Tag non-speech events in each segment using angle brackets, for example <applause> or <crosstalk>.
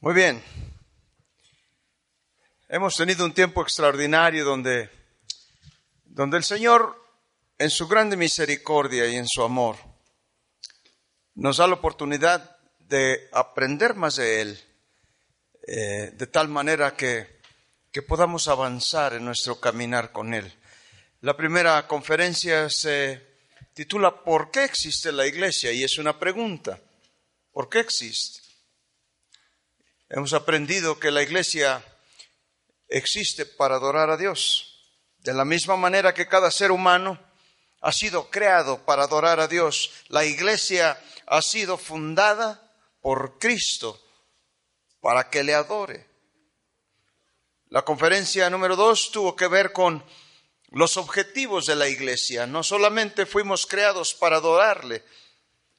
Muy bien. Hemos tenido un tiempo extraordinario donde, donde el Señor, en su grande misericordia y en su amor, nos da la oportunidad de aprender más de Él, eh, de tal manera que, que podamos avanzar en nuestro caminar con Él. La primera conferencia se titula ¿Por qué existe la iglesia? Y es una pregunta. ¿Por qué existe? Hemos aprendido que la iglesia existe para adorar a Dios. De la misma manera que cada ser humano ha sido creado para adorar a Dios, la iglesia ha sido fundada por Cristo para que le adore. La conferencia número dos tuvo que ver con los objetivos de la iglesia. No solamente fuimos creados para adorarle,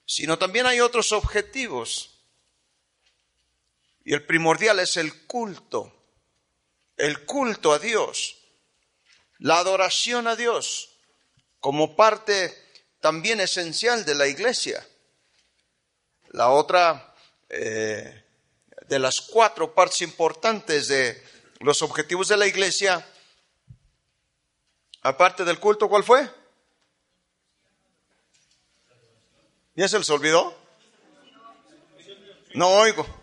sino también hay otros objetivos. Y el primordial es el culto, el culto a Dios, la adoración a Dios como parte también esencial de la iglesia. La otra eh, de las cuatro partes importantes de los objetivos de la iglesia, aparte del culto, ¿cuál fue? ¿Ya se les olvidó? No oigo.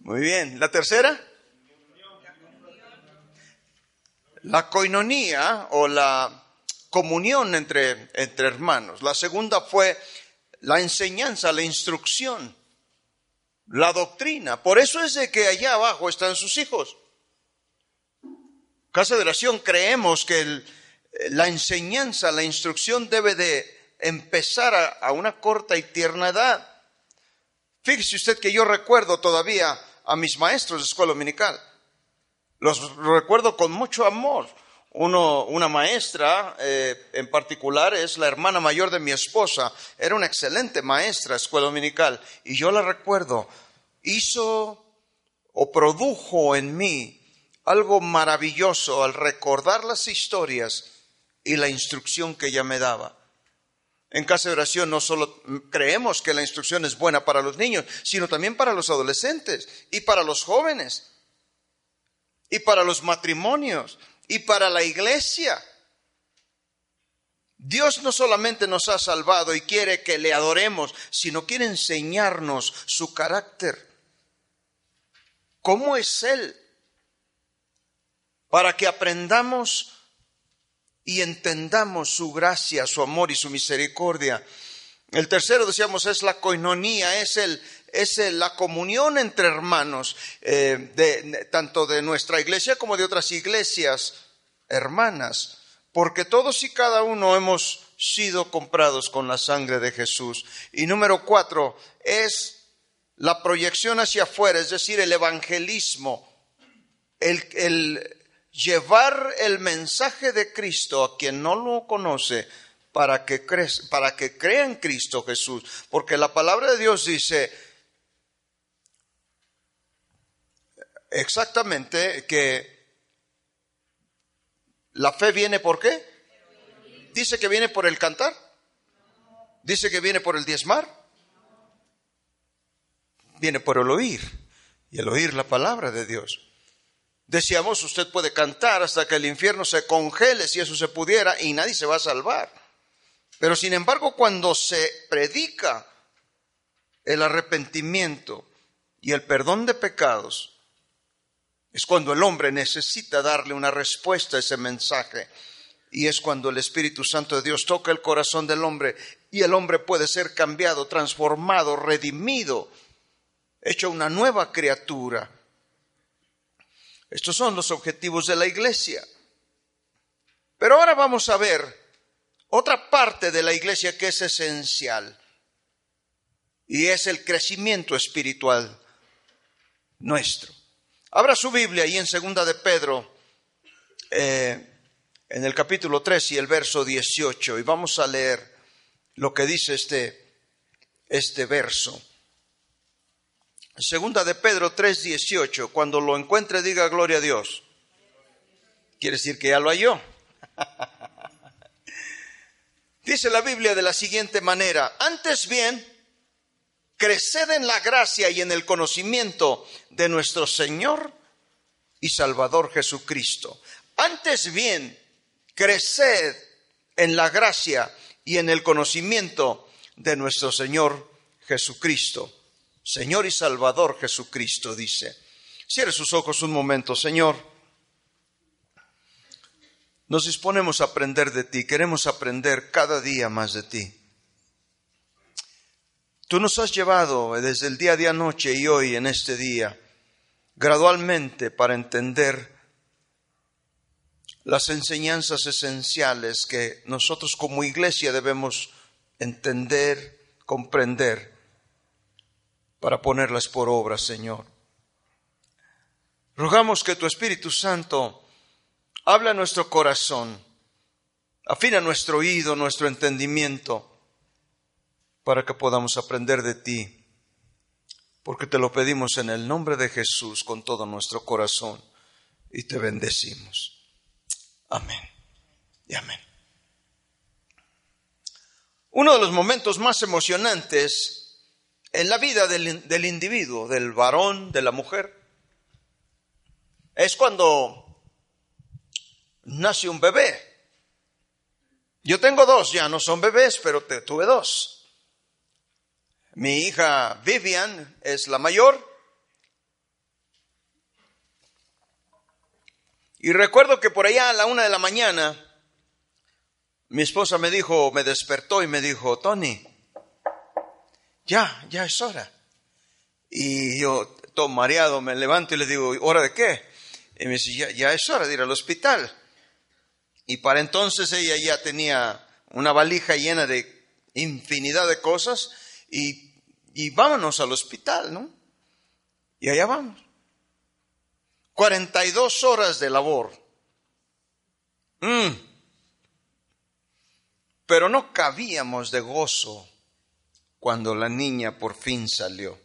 Muy bien. ¿La tercera? La coinonía o la comunión entre, entre hermanos. La segunda fue la enseñanza, la instrucción, la doctrina. Por eso es de que allá abajo están sus hijos. Casa de oración creemos que la enseñanza, la instrucción debe de empezar a, a una corta y tierna edad. Fíjese usted que yo recuerdo todavía a mis maestros de escuela dominical. Los recuerdo con mucho amor. Uno, una maestra eh, en particular es la hermana mayor de mi esposa. Era una excelente maestra de escuela dominical. Y yo la recuerdo. Hizo o produjo en mí algo maravilloso al recordar las historias y la instrucción que ella me daba. En casa de oración no solo creemos que la instrucción es buena para los niños, sino también para los adolescentes y para los jóvenes y para los matrimonios y para la iglesia. Dios no solamente nos ha salvado y quiere que le adoremos, sino quiere enseñarnos su carácter. ¿Cómo es Él? Para que aprendamos y entendamos su gracia, su amor y su misericordia. El tercero, decíamos, es la coinonía, es, el, es la comunión entre hermanos, eh, de, tanto de nuestra iglesia como de otras iglesias hermanas, porque todos y cada uno hemos sido comprados con la sangre de Jesús. Y número cuatro es la proyección hacia afuera, es decir, el evangelismo, el, el, llevar el mensaje de Cristo a quien no lo conoce para que, para que crea en Cristo Jesús. Porque la palabra de Dios dice exactamente que la fe viene por qué? Dice que viene por el cantar. Dice que viene por el diezmar. Viene por el oír. Y el oír la palabra de Dios. Decíamos, usted puede cantar hasta que el infierno se congele, si eso se pudiera, y nadie se va a salvar. Pero sin embargo, cuando se predica el arrepentimiento y el perdón de pecados, es cuando el hombre necesita darle una respuesta a ese mensaje. Y es cuando el Espíritu Santo de Dios toca el corazón del hombre y el hombre puede ser cambiado, transformado, redimido, hecho una nueva criatura. Estos son los objetivos de la iglesia. Pero ahora vamos a ver otra parte de la iglesia que es esencial y es el crecimiento espiritual nuestro. Abra su Biblia y en segunda de Pedro, eh, en el capítulo 3 y el verso 18, y vamos a leer lo que dice este, este verso. Segunda de Pedro 3:18, cuando lo encuentre diga gloria a Dios. Quiere decir que ya lo halló. <laughs> Dice la Biblia de la siguiente manera, antes bien, creced en la gracia y en el conocimiento de nuestro Señor y Salvador Jesucristo. Antes bien, creced en la gracia y en el conocimiento de nuestro Señor Jesucristo. Señor y Salvador Jesucristo dice. Cierre sus ojos un momento, Señor. Nos disponemos a aprender de ti, queremos aprender cada día más de ti. Tú nos has llevado desde el día de anoche y hoy en este día gradualmente para entender las enseñanzas esenciales que nosotros como iglesia debemos entender, comprender, para ponerlas por obra, Señor. Rogamos que tu Espíritu Santo hable a nuestro corazón, afina nuestro oído, nuestro entendimiento, para que podamos aprender de ti, porque te lo pedimos en el nombre de Jesús con todo nuestro corazón y te bendecimos. Amén y amén. Uno de los momentos más emocionantes en la vida del, individuo, del varón, de la mujer, es cuando nace un bebé. Yo tengo dos, ya no son bebés, pero tuve dos. Mi hija Vivian es la mayor Y recuerdo que por allá a la una de la mañana, mi esposa me dijo, me despertó y me dijo, Tony, ya, ya es hora. Y yo, todo mareado, me levanto y le digo, ¿hora de qué? Y me dice, ya, es hora de ir al hospital. Y para entonces ella ya tenía una valija llena de infinidad de cosas y, y vámonos al hospital, ¿no? Y allá vamos. 42 horas de labor. Mm. Pero no cabíamos de gozo cuando la niña por fin salió.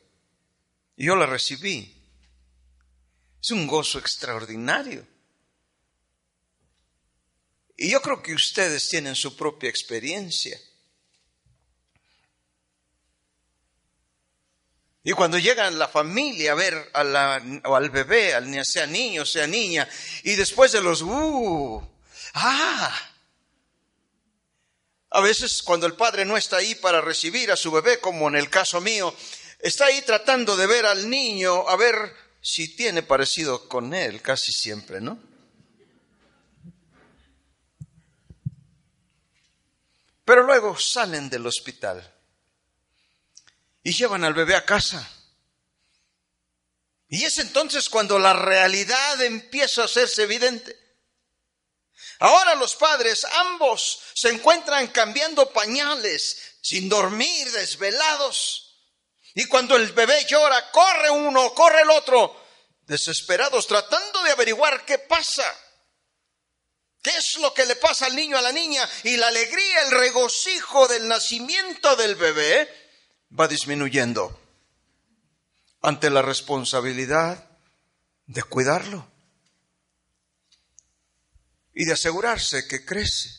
Yo la recibí. Es un gozo extraordinario. Y yo creo que ustedes tienen su propia experiencia. Y cuando llegan la familia a ver a la, al bebé, al, sea niño, sea niña, y después de los, uh, ah, a veces cuando el padre no está ahí para recibir a su bebé, como en el caso mío, está ahí tratando de ver al niño, a ver si tiene parecido con él, casi siempre, ¿no? Pero luego salen del hospital y llevan al bebé a casa. Y es entonces cuando la realidad empieza a hacerse evidente. Ahora los padres, ambos, se encuentran cambiando pañales, sin dormir, desvelados. Y cuando el bebé llora, corre uno, corre el otro, desesperados, tratando de averiguar qué pasa. ¿Qué es lo que le pasa al niño, a la niña? Y la alegría, el regocijo del nacimiento del bebé va disminuyendo ante la responsabilidad de cuidarlo y de asegurarse que crece.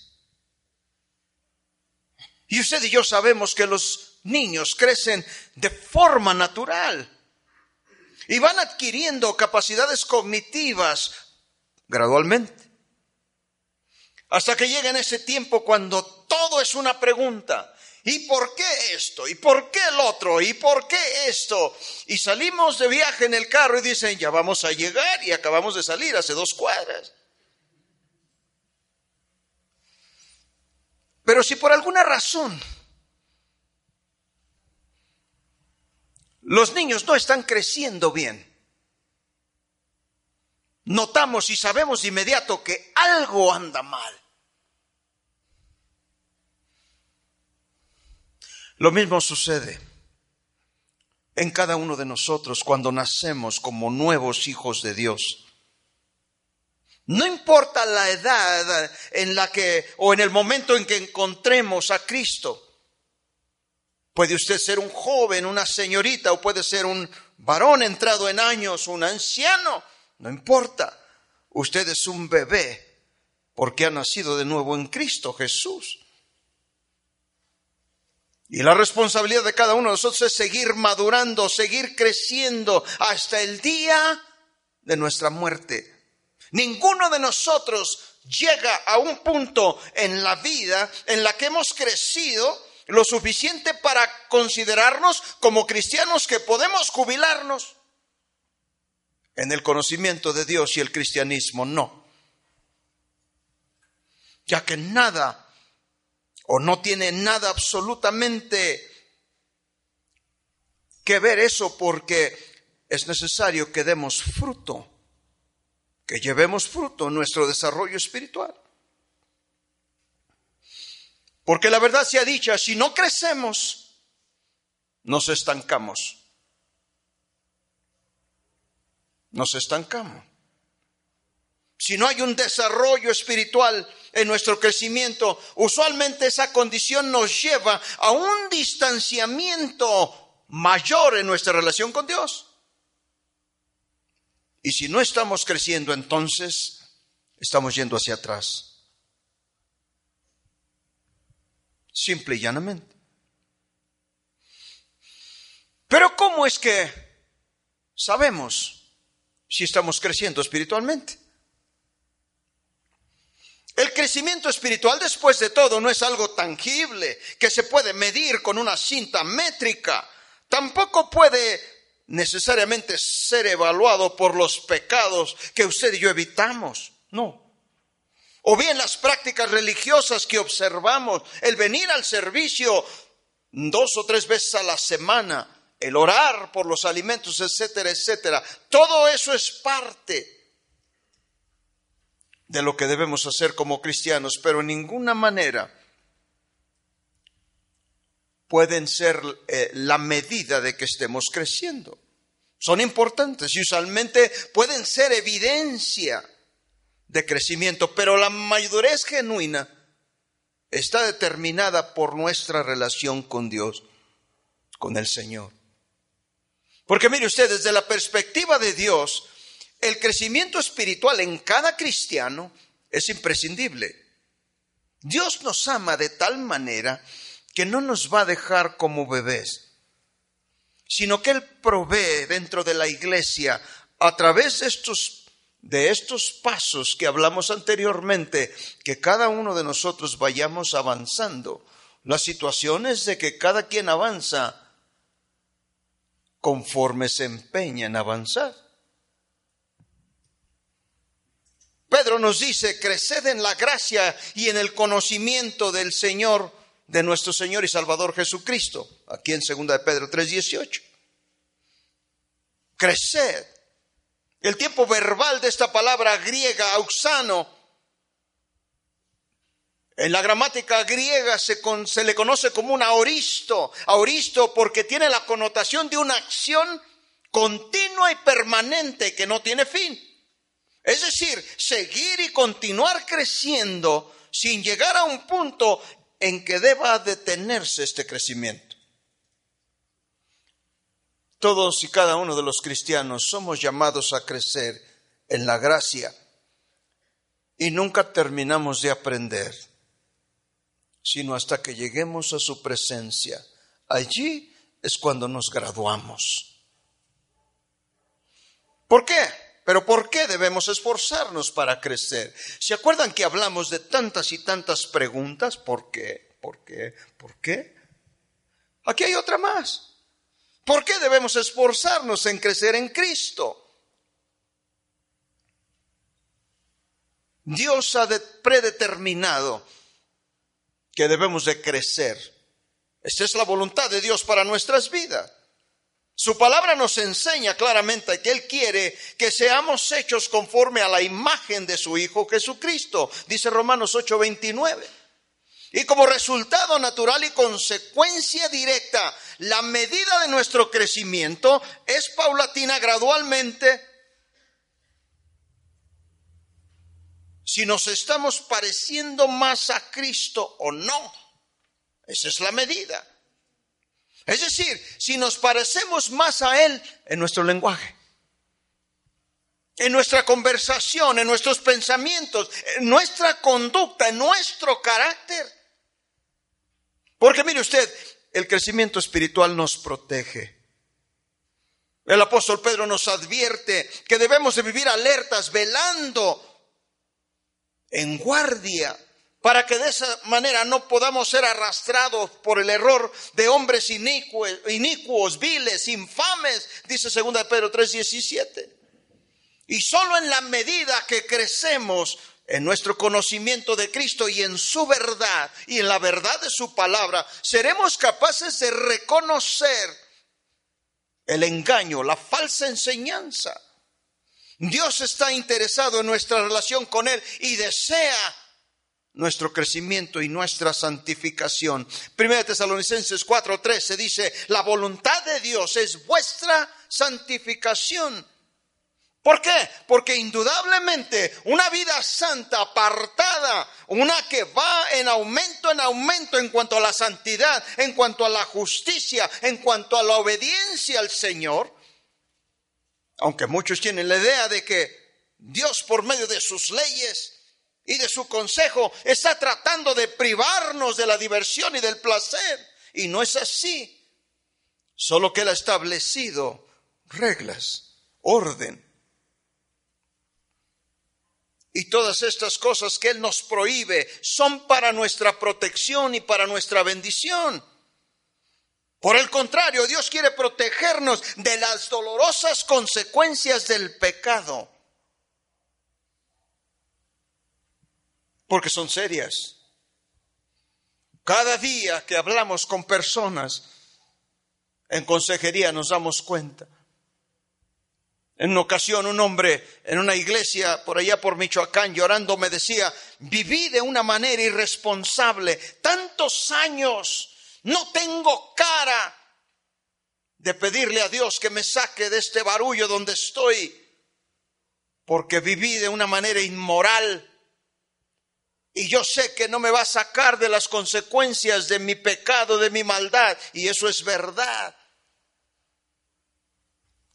Y usted y yo sabemos que los niños crecen de forma natural y van adquiriendo capacidades cognitivas gradualmente. Hasta que llega en ese tiempo cuando todo es una pregunta. ¿Y por qué esto? ¿Y por qué el otro? ¿Y por qué esto? Y salimos de viaje en el carro y dicen, ya vamos a llegar y acabamos de salir hace dos cuadras. Pero si por alguna razón los niños no están creciendo bien, notamos y sabemos de inmediato que algo anda mal. Lo mismo sucede en cada uno de nosotros cuando nacemos como nuevos hijos de Dios. No importa la edad en la que o en el momento en que encontremos a Cristo. Puede usted ser un joven, una señorita o puede ser un varón entrado en años, un anciano. No importa. Usted es un bebé porque ha nacido de nuevo en Cristo Jesús. Y la responsabilidad de cada uno de nosotros es seguir madurando, seguir creciendo hasta el día de nuestra muerte. Ninguno de nosotros llega a un punto en la vida en la que hemos crecido lo suficiente para considerarnos como cristianos que podemos jubilarnos. En el conocimiento de Dios y el cristianismo no. Ya que nada o no tiene nada absolutamente que ver eso porque es necesario que demos fruto, que llevemos fruto en nuestro desarrollo espiritual. Porque la verdad sea dicha, si no crecemos, nos estancamos. Nos estancamos. Si no hay un desarrollo espiritual, en nuestro crecimiento, usualmente esa condición nos lleva a un distanciamiento mayor en nuestra relación con Dios. Y si no estamos creciendo, entonces estamos yendo hacia atrás. Simple y llanamente. Pero ¿cómo es que sabemos si estamos creciendo espiritualmente? El crecimiento espiritual, después de todo, no es algo tangible que se puede medir con una cinta métrica. Tampoco puede necesariamente ser evaluado por los pecados que usted y yo evitamos. No. O bien las prácticas religiosas que observamos, el venir al servicio dos o tres veces a la semana, el orar por los alimentos, etcétera, etcétera. Todo eso es parte de lo que debemos hacer como cristianos, pero en ninguna manera pueden ser eh, la medida de que estemos creciendo. Son importantes y usualmente pueden ser evidencia de crecimiento, pero la madurez genuina está determinada por nuestra relación con Dios, con el Señor. Porque mire usted, desde la perspectiva de Dios, el crecimiento espiritual en cada cristiano es imprescindible. Dios nos ama de tal manera que no nos va a dejar como bebés, sino que Él provee dentro de la iglesia a través de estos, de estos pasos que hablamos anteriormente, que cada uno de nosotros vayamos avanzando. La situación es de que cada quien avanza conforme se empeña en avanzar. Pedro nos dice, creced en la gracia y en el conocimiento del Señor, de nuestro Señor y Salvador Jesucristo, aquí en 2 de Pedro 3:18. Creced. El tiempo verbal de esta palabra griega, auxano, en la gramática griega se, se, le conoce como un aoristo, aoristo porque tiene la connotación de una acción continua y permanente que no tiene fin. Es decir, seguir y continuar creciendo sin llegar a un punto en que deba detenerse este crecimiento. Todos y cada uno de los cristianos somos llamados a crecer en la gracia y nunca terminamos de aprender, sino hasta que lleguemos a su presencia. Allí es cuando nos graduamos. ¿Por qué? Pero ¿por qué debemos esforzarnos para crecer? ¿Se acuerdan que hablamos de tantas y tantas preguntas? ¿Por qué? ¿Por qué? ¿Por qué? Aquí hay otra más. ¿Por qué debemos esforzarnos en crecer en Cristo? Dios ha predeterminado que debemos de crecer. Esta es la voluntad de Dios para nuestras vidas. Su palabra nos enseña claramente que Él quiere que seamos hechos conforme a la imagen de su Hijo Jesucristo, dice Romanos 8:29. Y como resultado natural y consecuencia directa, la medida de nuestro crecimiento es paulatina gradualmente. Si nos estamos pareciendo más a Cristo o no, esa es la medida. Es decir, si nos parecemos más a Él en nuestro lenguaje, en nuestra conversación, en nuestros pensamientos, en nuestra conducta, en nuestro carácter. Porque mire usted, el crecimiento espiritual nos protege. El apóstol Pedro nos advierte que debemos de vivir alertas, velando, en guardia, para que de esa manera no podamos ser arrastrados por el error de hombres inicuos, viles, infames, dice 2 Pedro 3:17. Y solo en la medida que crecemos en nuestro conocimiento de Cristo y en su verdad y en la verdad de su palabra, seremos capaces de reconocer el engaño, la falsa enseñanza. Dios está interesado en nuestra relación con Él y desea nuestro crecimiento y nuestra santificación. Primera Tesalonicenses 4:13 dice, la voluntad de Dios es vuestra santificación ¿Por qué? Porque indudablemente una vida santa, apartada, una que va en aumento, en aumento en cuanto a la santidad, en cuanto a la justicia, en cuanto a la obediencia al Señor, aunque muchos tienen la idea de que Dios por medio de sus leyes y de su consejo está tratando de privarnos de la diversión y del placer, y no es así, solo que Él ha establecido reglas, orden, y todas estas cosas que Él nos prohíbe son para nuestra protección y para nuestra bendición. Por el contrario, Dios quiere protegernos de las dolorosas consecuencias del pecado. Porque son serias. Cada día que hablamos con personas en consejería nos damos cuenta en una ocasión un hombre en una iglesia por allá por Michoacán llorando me decía, viví de una manera irresponsable tantos años, no tengo cara de pedirle a Dios que me saque de este barullo donde estoy, porque viví de una manera inmoral. Y yo sé que no me va a sacar de las consecuencias de mi pecado, de mi maldad, y eso es verdad.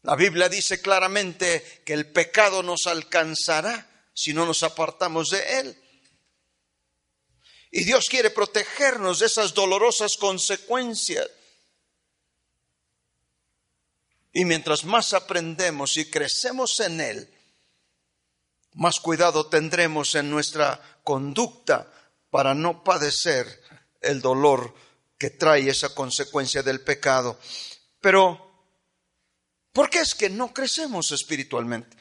La Biblia dice claramente que el pecado nos alcanzará si no nos apartamos de él. Y Dios quiere protegernos de esas dolorosas consecuencias. Y mientras más aprendemos y crecemos en Él, más cuidado tendremos en nuestra conducta para no padecer el dolor que trae esa consecuencia del pecado. Pero ¿Por qué es que no crecemos espiritualmente?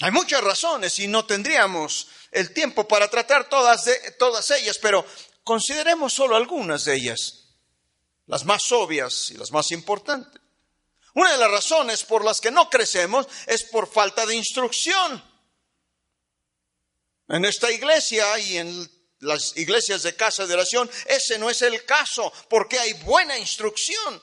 Hay muchas razones y no tendríamos el tiempo para tratar todas, de, todas ellas, pero consideremos solo algunas de ellas, las más obvias y las más importantes. Una de las razones por las que no crecemos es por falta de instrucción. En esta iglesia y en las iglesias de casa de oración, ese no es el caso, porque hay buena instrucción.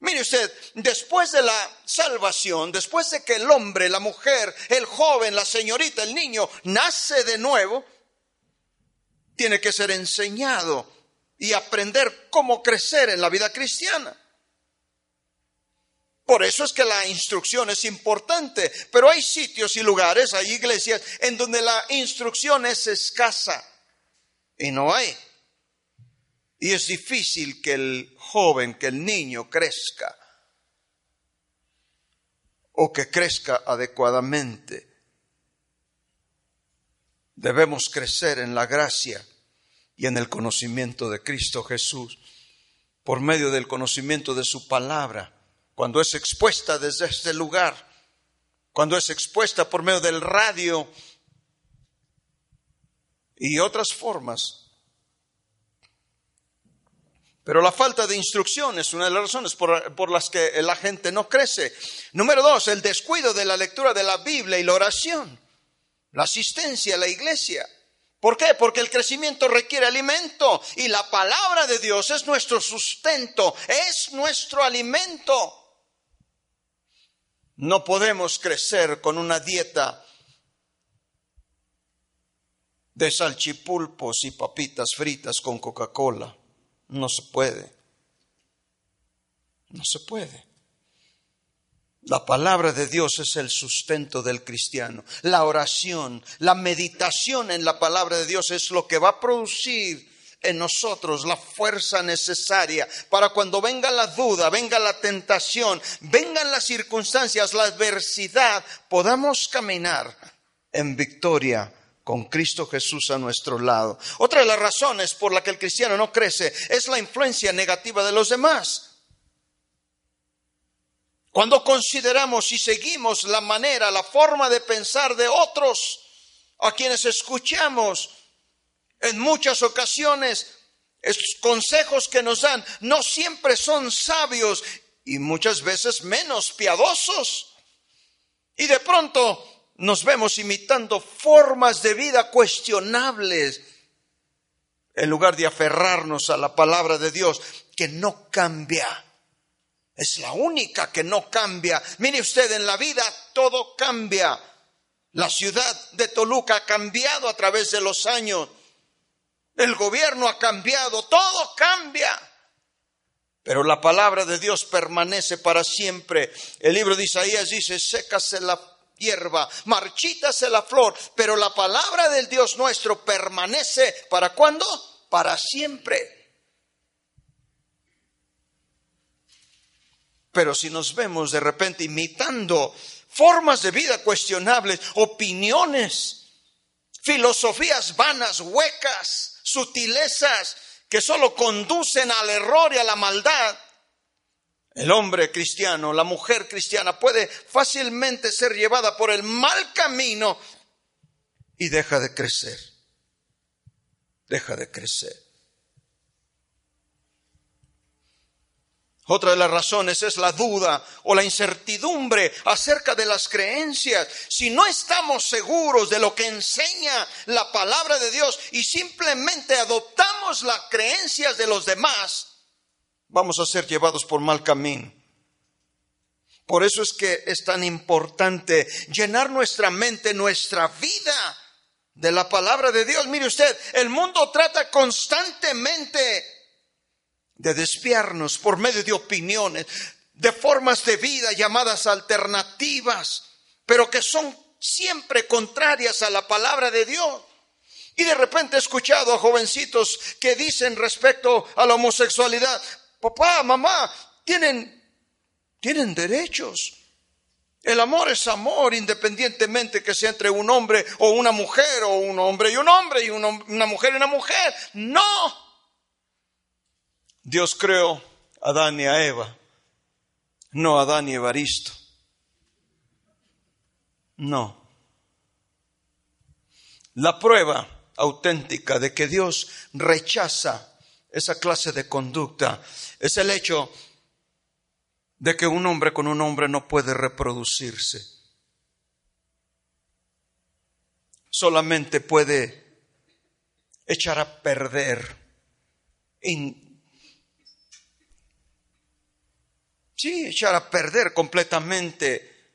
Mire usted, después de la salvación, después de que el hombre, la mujer, el joven, la señorita, el niño nace de nuevo, tiene que ser enseñado y aprender cómo crecer en la vida cristiana. Por eso es que la instrucción es importante, pero hay sitios y lugares, hay iglesias en donde la instrucción es escasa y no hay. Y es difícil que el joven, que el niño crezca o que crezca adecuadamente. Debemos crecer en la gracia y en el conocimiento de Cristo Jesús por medio del conocimiento de su palabra, cuando es expuesta desde este lugar, cuando es expuesta por medio del radio y otras formas pero la falta de instrucción es una de las razones por, las que la gente no crece. Número dos, el descuido de la lectura de la Biblia y la oración. La asistencia a la iglesia. ¿Por qué? Porque el crecimiento requiere alimento y la palabra de Dios es nuestro sustento, es nuestro alimento. No podemos crecer con una dieta de salchipulpos y papitas fritas con Coca-Cola. No se puede. No se puede. La palabra de Dios es el sustento del cristiano. La oración, la meditación en la palabra de Dios es lo que va a producir en nosotros la fuerza necesaria para cuando venga la duda, venga la tentación, vengan las circunstancias, la adversidad, podamos caminar en victoria con Cristo Jesús a nuestro lado. Otra de las razones por la que el cristiano no crece es la influencia negativa de los demás. Cuando consideramos y seguimos la manera, la forma de pensar de otros a quienes escuchamos, en muchas ocasiones estos consejos que nos dan no siempre son sabios y muchas veces menos piadosos. Y de pronto nos vemos imitando formas de vida cuestionables en lugar de aferrarnos a la palabra de Dios que no cambia. Es la única que no cambia. Mire usted, en la vida todo cambia. La ciudad de Toluca ha cambiado a través de los años el gobierno ha cambiado, todo cambia. Pero la palabra de Dios permanece para siempre. El libro de Isaías dice, sécase la hierba, marchítase la flor, pero la palabra del Dios nuestro permanece para cuándo? Para siempre. Pero si nos vemos de repente imitando formas de vida cuestionables, opiniones, filosofías vanas, huecas, sutilezas que solo conducen al error y a la maldad, el hombre cristiano, la mujer cristiana puede fácilmente ser llevada por el mal camino y deja de crecer. Deja de crecer. Otra de las razones es la duda o la incertidumbre acerca de las creencias. Si no estamos seguros de lo que enseña la palabra de Dios y simplemente adoptamos las creencias de los demás, vamos a ser llevados por mal camino. Por eso es que es tan importante llenar nuestra mente, nuestra vida de la palabra de Dios. Mire usted, el mundo trata constantemente de despiarnos por medio de opiniones, de formas de vida llamadas alternativas, pero que son siempre contrarias a la palabra de Dios. Y de repente he escuchado a jovencitos que dicen respecto a la homosexualidad, papá, mamá, tienen, tienen derechos. El amor es amor independientemente que sea entre un hombre o una mujer o un hombre y un hombre y una mujer y una mujer. No, Dios creó a Adán y a Eva, no a Adán y Evaristo. No. La prueba auténtica de que Dios rechaza esa clase de conducta es el hecho de que un hombre con un hombre no puede reproducirse. Solamente puede echar a perder Sí, echar a perder completamente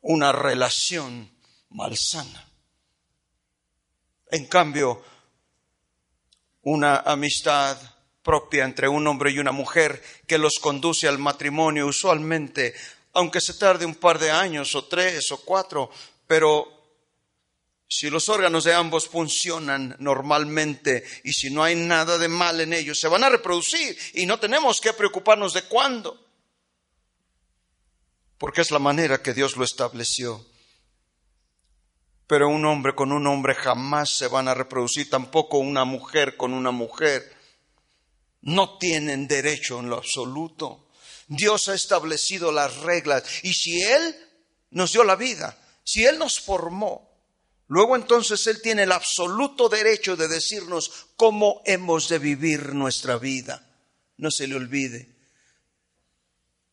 una relación malsana. En cambio, una amistad propia entre un hombre y una mujer que los conduce al matrimonio, usualmente, aunque se tarde un par de años o tres o cuatro, pero si los órganos de ambos funcionan normalmente y si no hay nada de mal en ellos, se van a reproducir y no tenemos que preocuparnos de cuándo, porque es la manera que Dios lo estableció. Pero un hombre con un hombre jamás se van a reproducir, tampoco una mujer con una mujer. No tienen derecho en lo absoluto. Dios ha establecido las reglas y si Él nos dio la vida, si Él nos formó, Luego entonces Él tiene el absoluto derecho de decirnos cómo hemos de vivir nuestra vida. No se le olvide.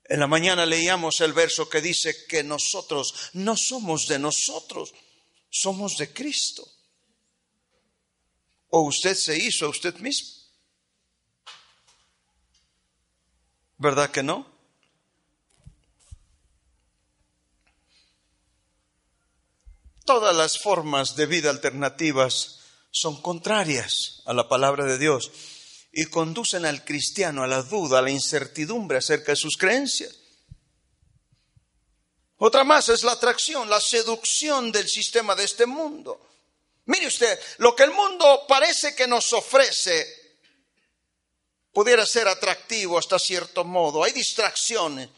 En la mañana leíamos el verso que dice que nosotros no somos de nosotros, somos de Cristo. ¿O usted se hizo a usted mismo? ¿Verdad que no? Todas las formas de vida alternativas son contrarias a la palabra de Dios y conducen al cristiano a la duda, a la incertidumbre acerca de sus creencias. Otra más es la atracción, la seducción del sistema de este mundo. Mire usted, lo que el mundo parece que nos ofrece pudiera ser atractivo hasta cierto modo. Hay distracciones,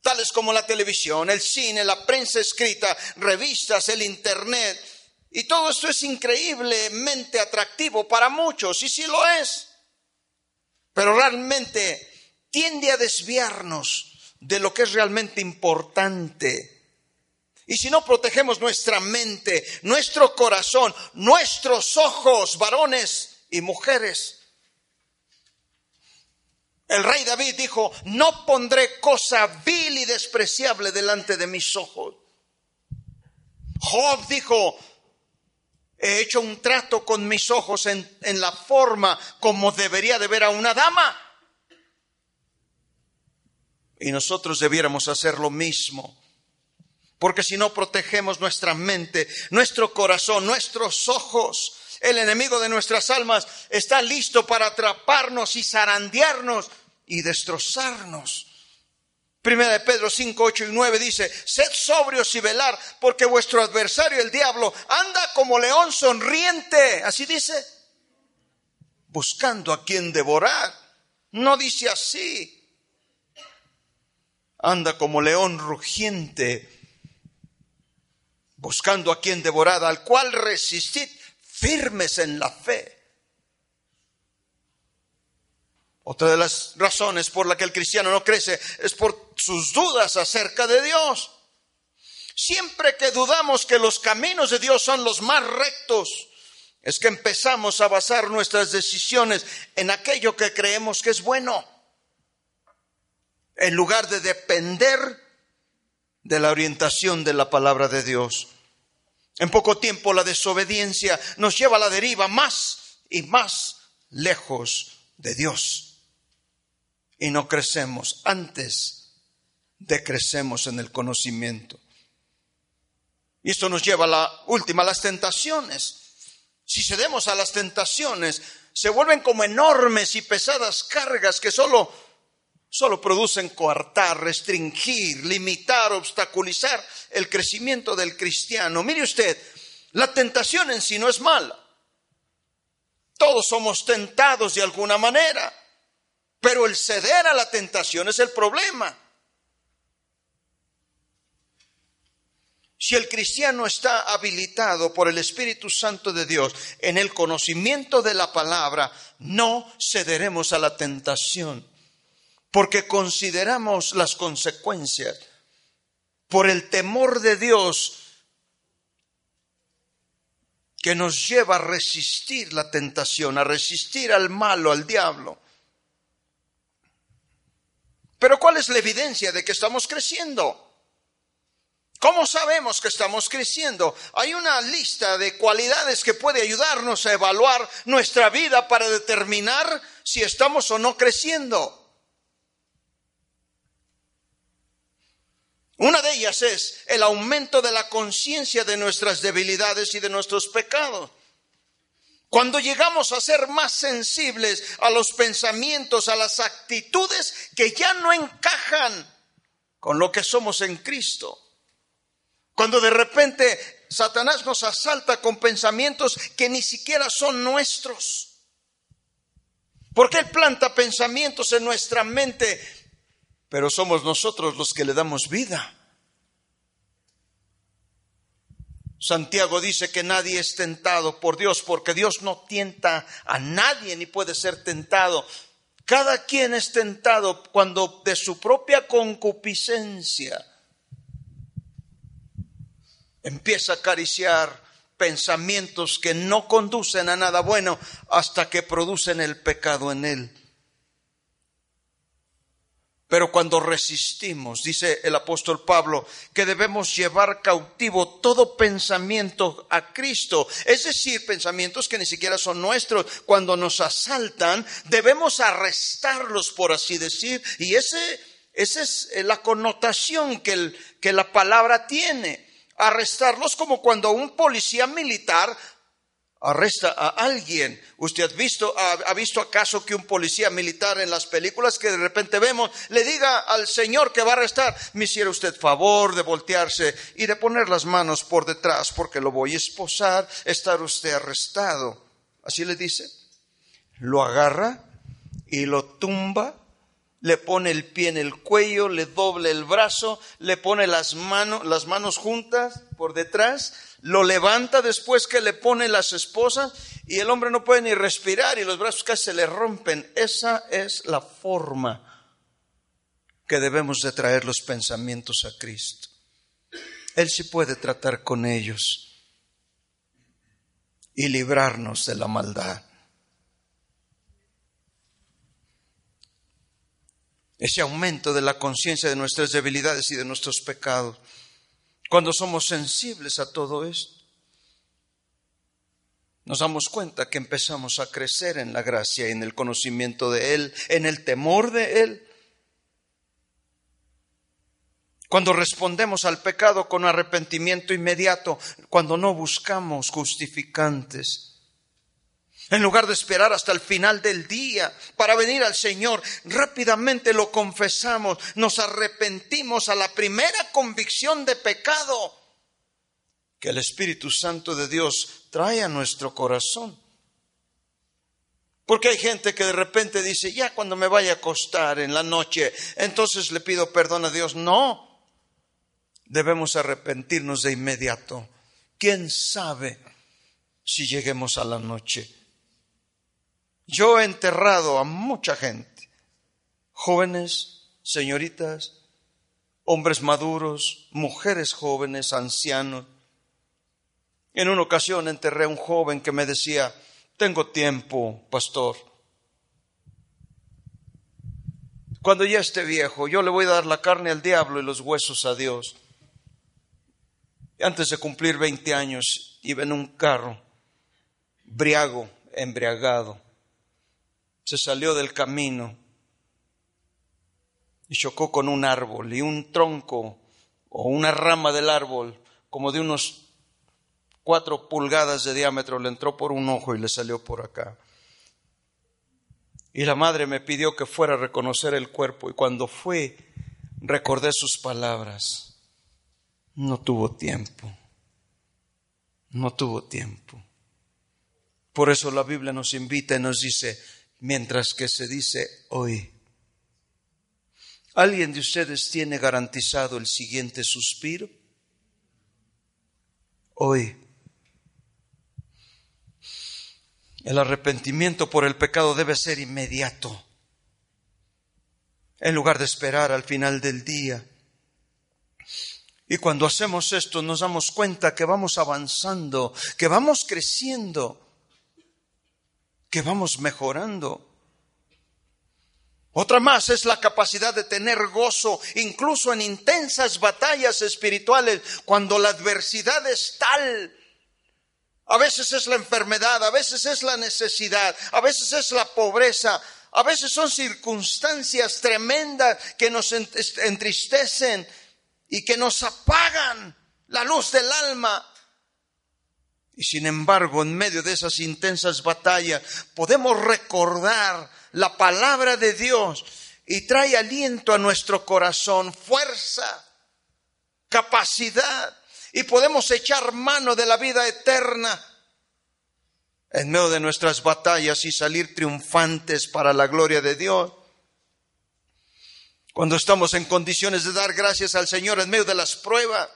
tales como la televisión, el cine, la prensa escrita, revistas, el Internet. Y todo esto es increíblemente atractivo para muchos, y sí lo es. Pero realmente tiende a desviarnos de lo que es realmente importante. Y si no protegemos nuestra mente, nuestro corazón, nuestros ojos, varones y mujeres. El rey David dijo, no pondré cosa vil y despreciable delante de mis ojos. Job dijo, he hecho un trato con mis ojos en, en la forma como debería de ver a una dama. Y nosotros debiéramos hacer lo mismo. Porque si no protegemos nuestra mente, nuestro corazón, nuestros ojos, el enemigo de nuestras almas está listo para atraparnos y zarandearnos y destrozarnos. Primera de Pedro 5, 8 y 9 dice, sed sobrios y velar, porque vuestro adversario, el diablo, anda como león sonriente, así dice, buscando a quien devorar. No dice así. Anda como león rugiente buscando a quien devorar, al cual resistid firmes en la fe. Otra de las razones por la que el cristiano no crece es por sus dudas acerca de Dios. Siempre que dudamos que los caminos de Dios son los más rectos, es que empezamos a basar nuestras decisiones en aquello que creemos que es bueno, en lugar de depender de la orientación de la palabra de Dios. En poco tiempo la desobediencia nos lleva a la deriva más y más lejos de Dios. Y no crecemos antes de crecemos en el conocimiento. Y esto nos lleva a la última, las tentaciones. Si cedemos a las tentaciones, se vuelven como enormes y pesadas cargas que solo solo producen coartar, restringir, limitar, obstaculizar el crecimiento del cristiano. Mire usted, la tentación en sí no es mala. Todos somos tentados de alguna manera, pero el ceder a la tentación es el problema. Si el cristiano está habilitado por el Espíritu Santo de Dios en el conocimiento de la palabra, no cederemos a la tentación porque consideramos las consecuencias, por el temor de Dios que nos lleva a resistir la tentación, a resistir al malo, al diablo. Pero ¿cuál es la evidencia de que estamos creciendo? ¿Cómo sabemos que estamos creciendo? Hay una lista de cualidades que puede ayudarnos a evaluar nuestra vida para determinar si estamos o no creciendo. Una de ellas es el aumento de la conciencia de nuestras debilidades y de nuestros pecados. Cuando llegamos a ser más sensibles a los pensamientos, a las actitudes que ya no encajan con lo que somos en Cristo. Cuando de repente Satanás nos asalta con pensamientos que ni siquiera son nuestros. Porque Él planta pensamientos en nuestra mente pero somos nosotros los que le damos vida. Santiago dice que nadie es tentado por Dios, porque Dios no tienta a nadie ni puede ser tentado. Cada quien es tentado cuando de su propia concupiscencia empieza a acariciar pensamientos que no conducen a nada bueno hasta que producen el pecado en él. Pero cuando resistimos, dice el apóstol Pablo, que debemos llevar cautivo todo pensamiento a Cristo, es decir, pensamientos que ni siquiera son nuestros, cuando nos asaltan, debemos arrestarlos, por así decir, y ese, esa es la connotación que, que la palabra tiene. Arrestarlos como cuando un policía militar arresta a alguien. ¿Usted ha visto, ha, visto acaso que un policía militar en las películas que de repente vemos le diga al señor que va a arrestar, me hiciera usted favor de voltearse y de poner las manos por detrás porque lo voy a esposar, estar usted arrestado? Así le dice. Lo agarra y lo tumba le pone el pie en el cuello, le doble el brazo, le pone las manos, las manos juntas por detrás, lo levanta después que le pone las esposas y el hombre no puede ni respirar y los brazos casi se le rompen. Esa es la forma que debemos de traer los pensamientos a Cristo. Él sí puede tratar con ellos y librarnos de la maldad. Ese aumento de la conciencia de nuestras debilidades y de nuestros pecados. Cuando somos sensibles a todo esto, nos damos cuenta que empezamos a crecer en la gracia y en el conocimiento de Él, en el temor de Él. Cuando respondemos al pecado con arrepentimiento inmediato, cuando no buscamos justificantes, en lugar de esperar hasta el final del día para venir al Señor, rápidamente lo confesamos, nos arrepentimos a la primera convicción de pecado que el Espíritu Santo de Dios trae a nuestro corazón. Porque hay gente que de repente dice, ya cuando me vaya a acostar en la noche, entonces le pido perdón a Dios. No, debemos arrepentirnos de inmediato. ¿Quién sabe si lleguemos a la noche? Yo he enterrado a mucha gente, jóvenes, señoritas, hombres maduros, mujeres jóvenes, ancianos. En una ocasión enterré a un joven que me decía, tengo tiempo, pastor. Cuando ya esté viejo, yo le voy a dar la carne al diablo y los huesos a Dios. Antes de cumplir 20 años, iba en un carro, briago, embriagado se salió del camino y chocó con un árbol y un tronco o una rama del árbol como de unos cuatro pulgadas de diámetro le entró por un ojo y le salió por acá. Y la madre me pidió que fuera a reconocer el cuerpo y cuando fue recordé sus palabras. No tuvo tiempo. No tuvo tiempo. Por eso la Biblia nos invita y nos dice, mientras que se dice hoy. ¿Alguien de ustedes tiene garantizado el siguiente suspiro? Hoy. El arrepentimiento por el pecado debe ser inmediato, en lugar de esperar al final del día. Y cuando hacemos esto nos damos cuenta que vamos avanzando, que vamos creciendo que vamos mejorando. Otra más es la capacidad de tener gozo incluso en intensas batallas espirituales cuando la adversidad es tal. A veces es la enfermedad, a veces es la necesidad, a veces es la pobreza, a veces son circunstancias tremendas que nos entristecen y que nos apagan la luz del alma. Y sin embargo, en medio de esas intensas batallas, podemos recordar la palabra de Dios y trae aliento a nuestro corazón, fuerza, capacidad, y podemos echar mano de la vida eterna en medio de nuestras batallas y salir triunfantes para la gloria de Dios. Cuando estamos en condiciones de dar gracias al Señor en medio de las pruebas,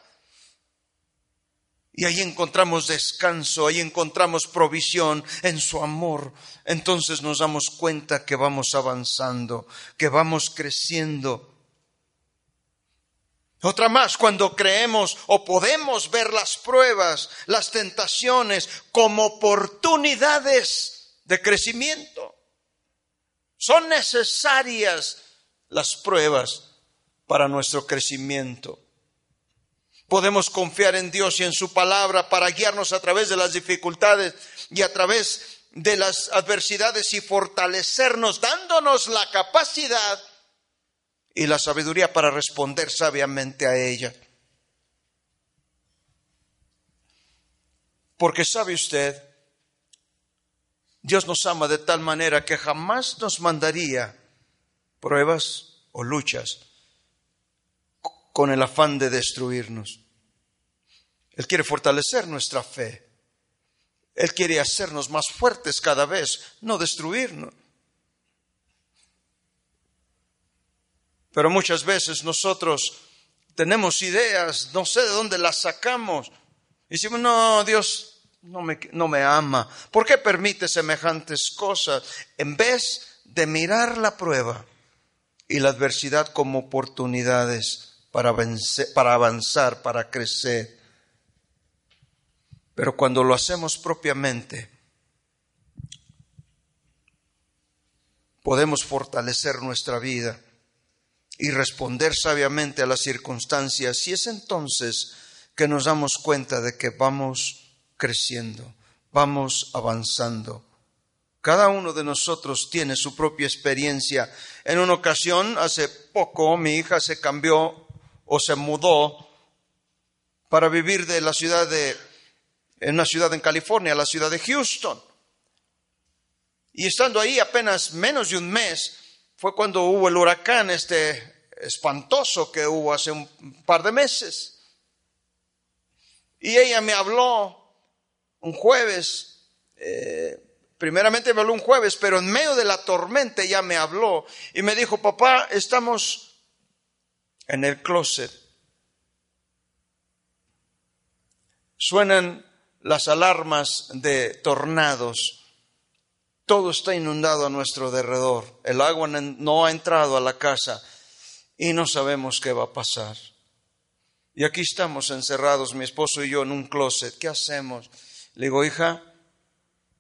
y ahí encontramos descanso, ahí encontramos provisión en su amor. Entonces nos damos cuenta que vamos avanzando, que vamos creciendo. Otra más, cuando creemos o podemos ver las pruebas, las tentaciones como oportunidades de crecimiento. Son necesarias las pruebas para nuestro crecimiento. Podemos confiar en Dios y en su palabra para guiarnos a través de las dificultades y a través de las adversidades y fortalecernos, dándonos la capacidad y la sabiduría para responder sabiamente a ella. Porque sabe usted, Dios nos ama de tal manera que jamás nos mandaría pruebas o luchas con el afán de destruirnos. Él quiere fortalecer nuestra fe. Él quiere hacernos más fuertes cada vez, no destruirnos. Pero muchas veces nosotros tenemos ideas, no sé de dónde las sacamos. Y decimos, no, Dios no me, no me ama. ¿Por qué permite semejantes cosas? En vez de mirar la prueba y la adversidad como oportunidades para, para avanzar, para crecer. Pero cuando lo hacemos propiamente, podemos fortalecer nuestra vida y responder sabiamente a las circunstancias. Y es entonces que nos damos cuenta de que vamos creciendo, vamos avanzando. Cada uno de nosotros tiene su propia experiencia. En una ocasión, hace poco, mi hija se cambió o se mudó para vivir de la ciudad de, en una ciudad en California, la ciudad de Houston. Y estando ahí apenas menos de un mes, fue cuando hubo el huracán este espantoso que hubo hace un par de meses. Y ella me habló un jueves, eh, primeramente me habló un jueves, pero en medio de la tormenta ella me habló y me dijo, papá, estamos en el closet. Suenan las alarmas de tornados todo está inundado a nuestro derredor. El agua no ha entrado a la casa y no sabemos qué va a pasar. Y aquí estamos encerrados, mi esposo y yo, en un closet. ¿Qué hacemos? Le digo, hija,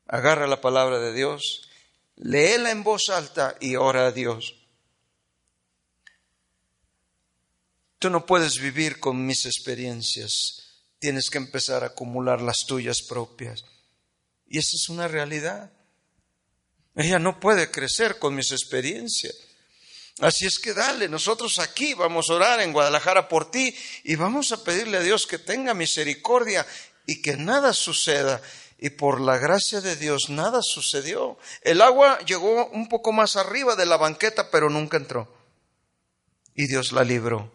agarra la palabra de Dios, léela en voz alta y ora a Dios. Tú no puedes vivir con mis experiencias, tienes que empezar a acumular las tuyas propias. Y esa es una realidad. Ella no puede crecer con mis experiencias. Así es que dale, nosotros aquí vamos a orar en Guadalajara por ti y vamos a pedirle a Dios que tenga misericordia y que nada suceda. Y por la gracia de Dios nada sucedió. El agua llegó un poco más arriba de la banqueta, pero nunca entró. Y Dios la libró.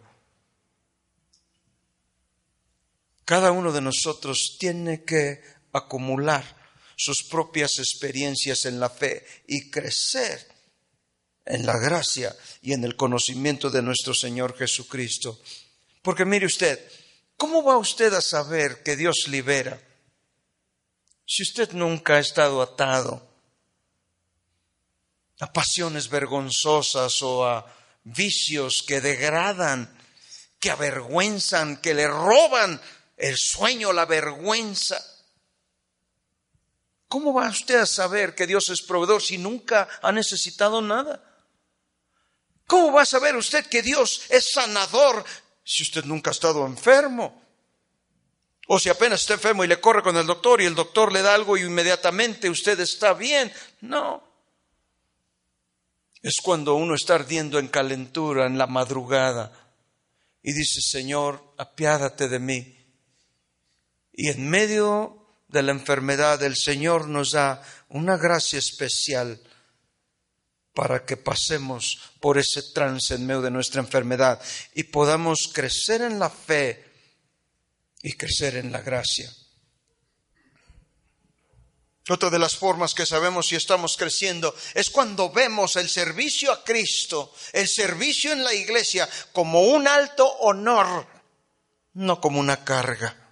Cada uno de nosotros tiene que acumular sus propias experiencias en la fe y crecer en la gracia y en el conocimiento de nuestro Señor Jesucristo. Porque mire usted, ¿cómo va usted a saber que Dios libera si usted nunca ha estado atado a pasiones vergonzosas o a vicios que degradan, que avergüenzan, que le roban el sueño, la vergüenza? ¿Cómo va usted a saber que Dios es proveedor si nunca ha necesitado nada? ¿Cómo va a saber usted que Dios es sanador si usted nunca ha estado enfermo? O si apenas está enfermo y le corre con el doctor y el doctor le da algo y inmediatamente usted está bien. No. Es cuando uno está ardiendo en calentura en la madrugada y dice, Señor, apiádate de mí. Y en medio de la enfermedad, el Señor nos da una gracia especial para que pasemos por ese trance en medio de nuestra enfermedad y podamos crecer en la fe y crecer en la gracia. Otra de las formas que sabemos si estamos creciendo es cuando vemos el servicio a Cristo, el servicio en la iglesia como un alto honor, no como una carga.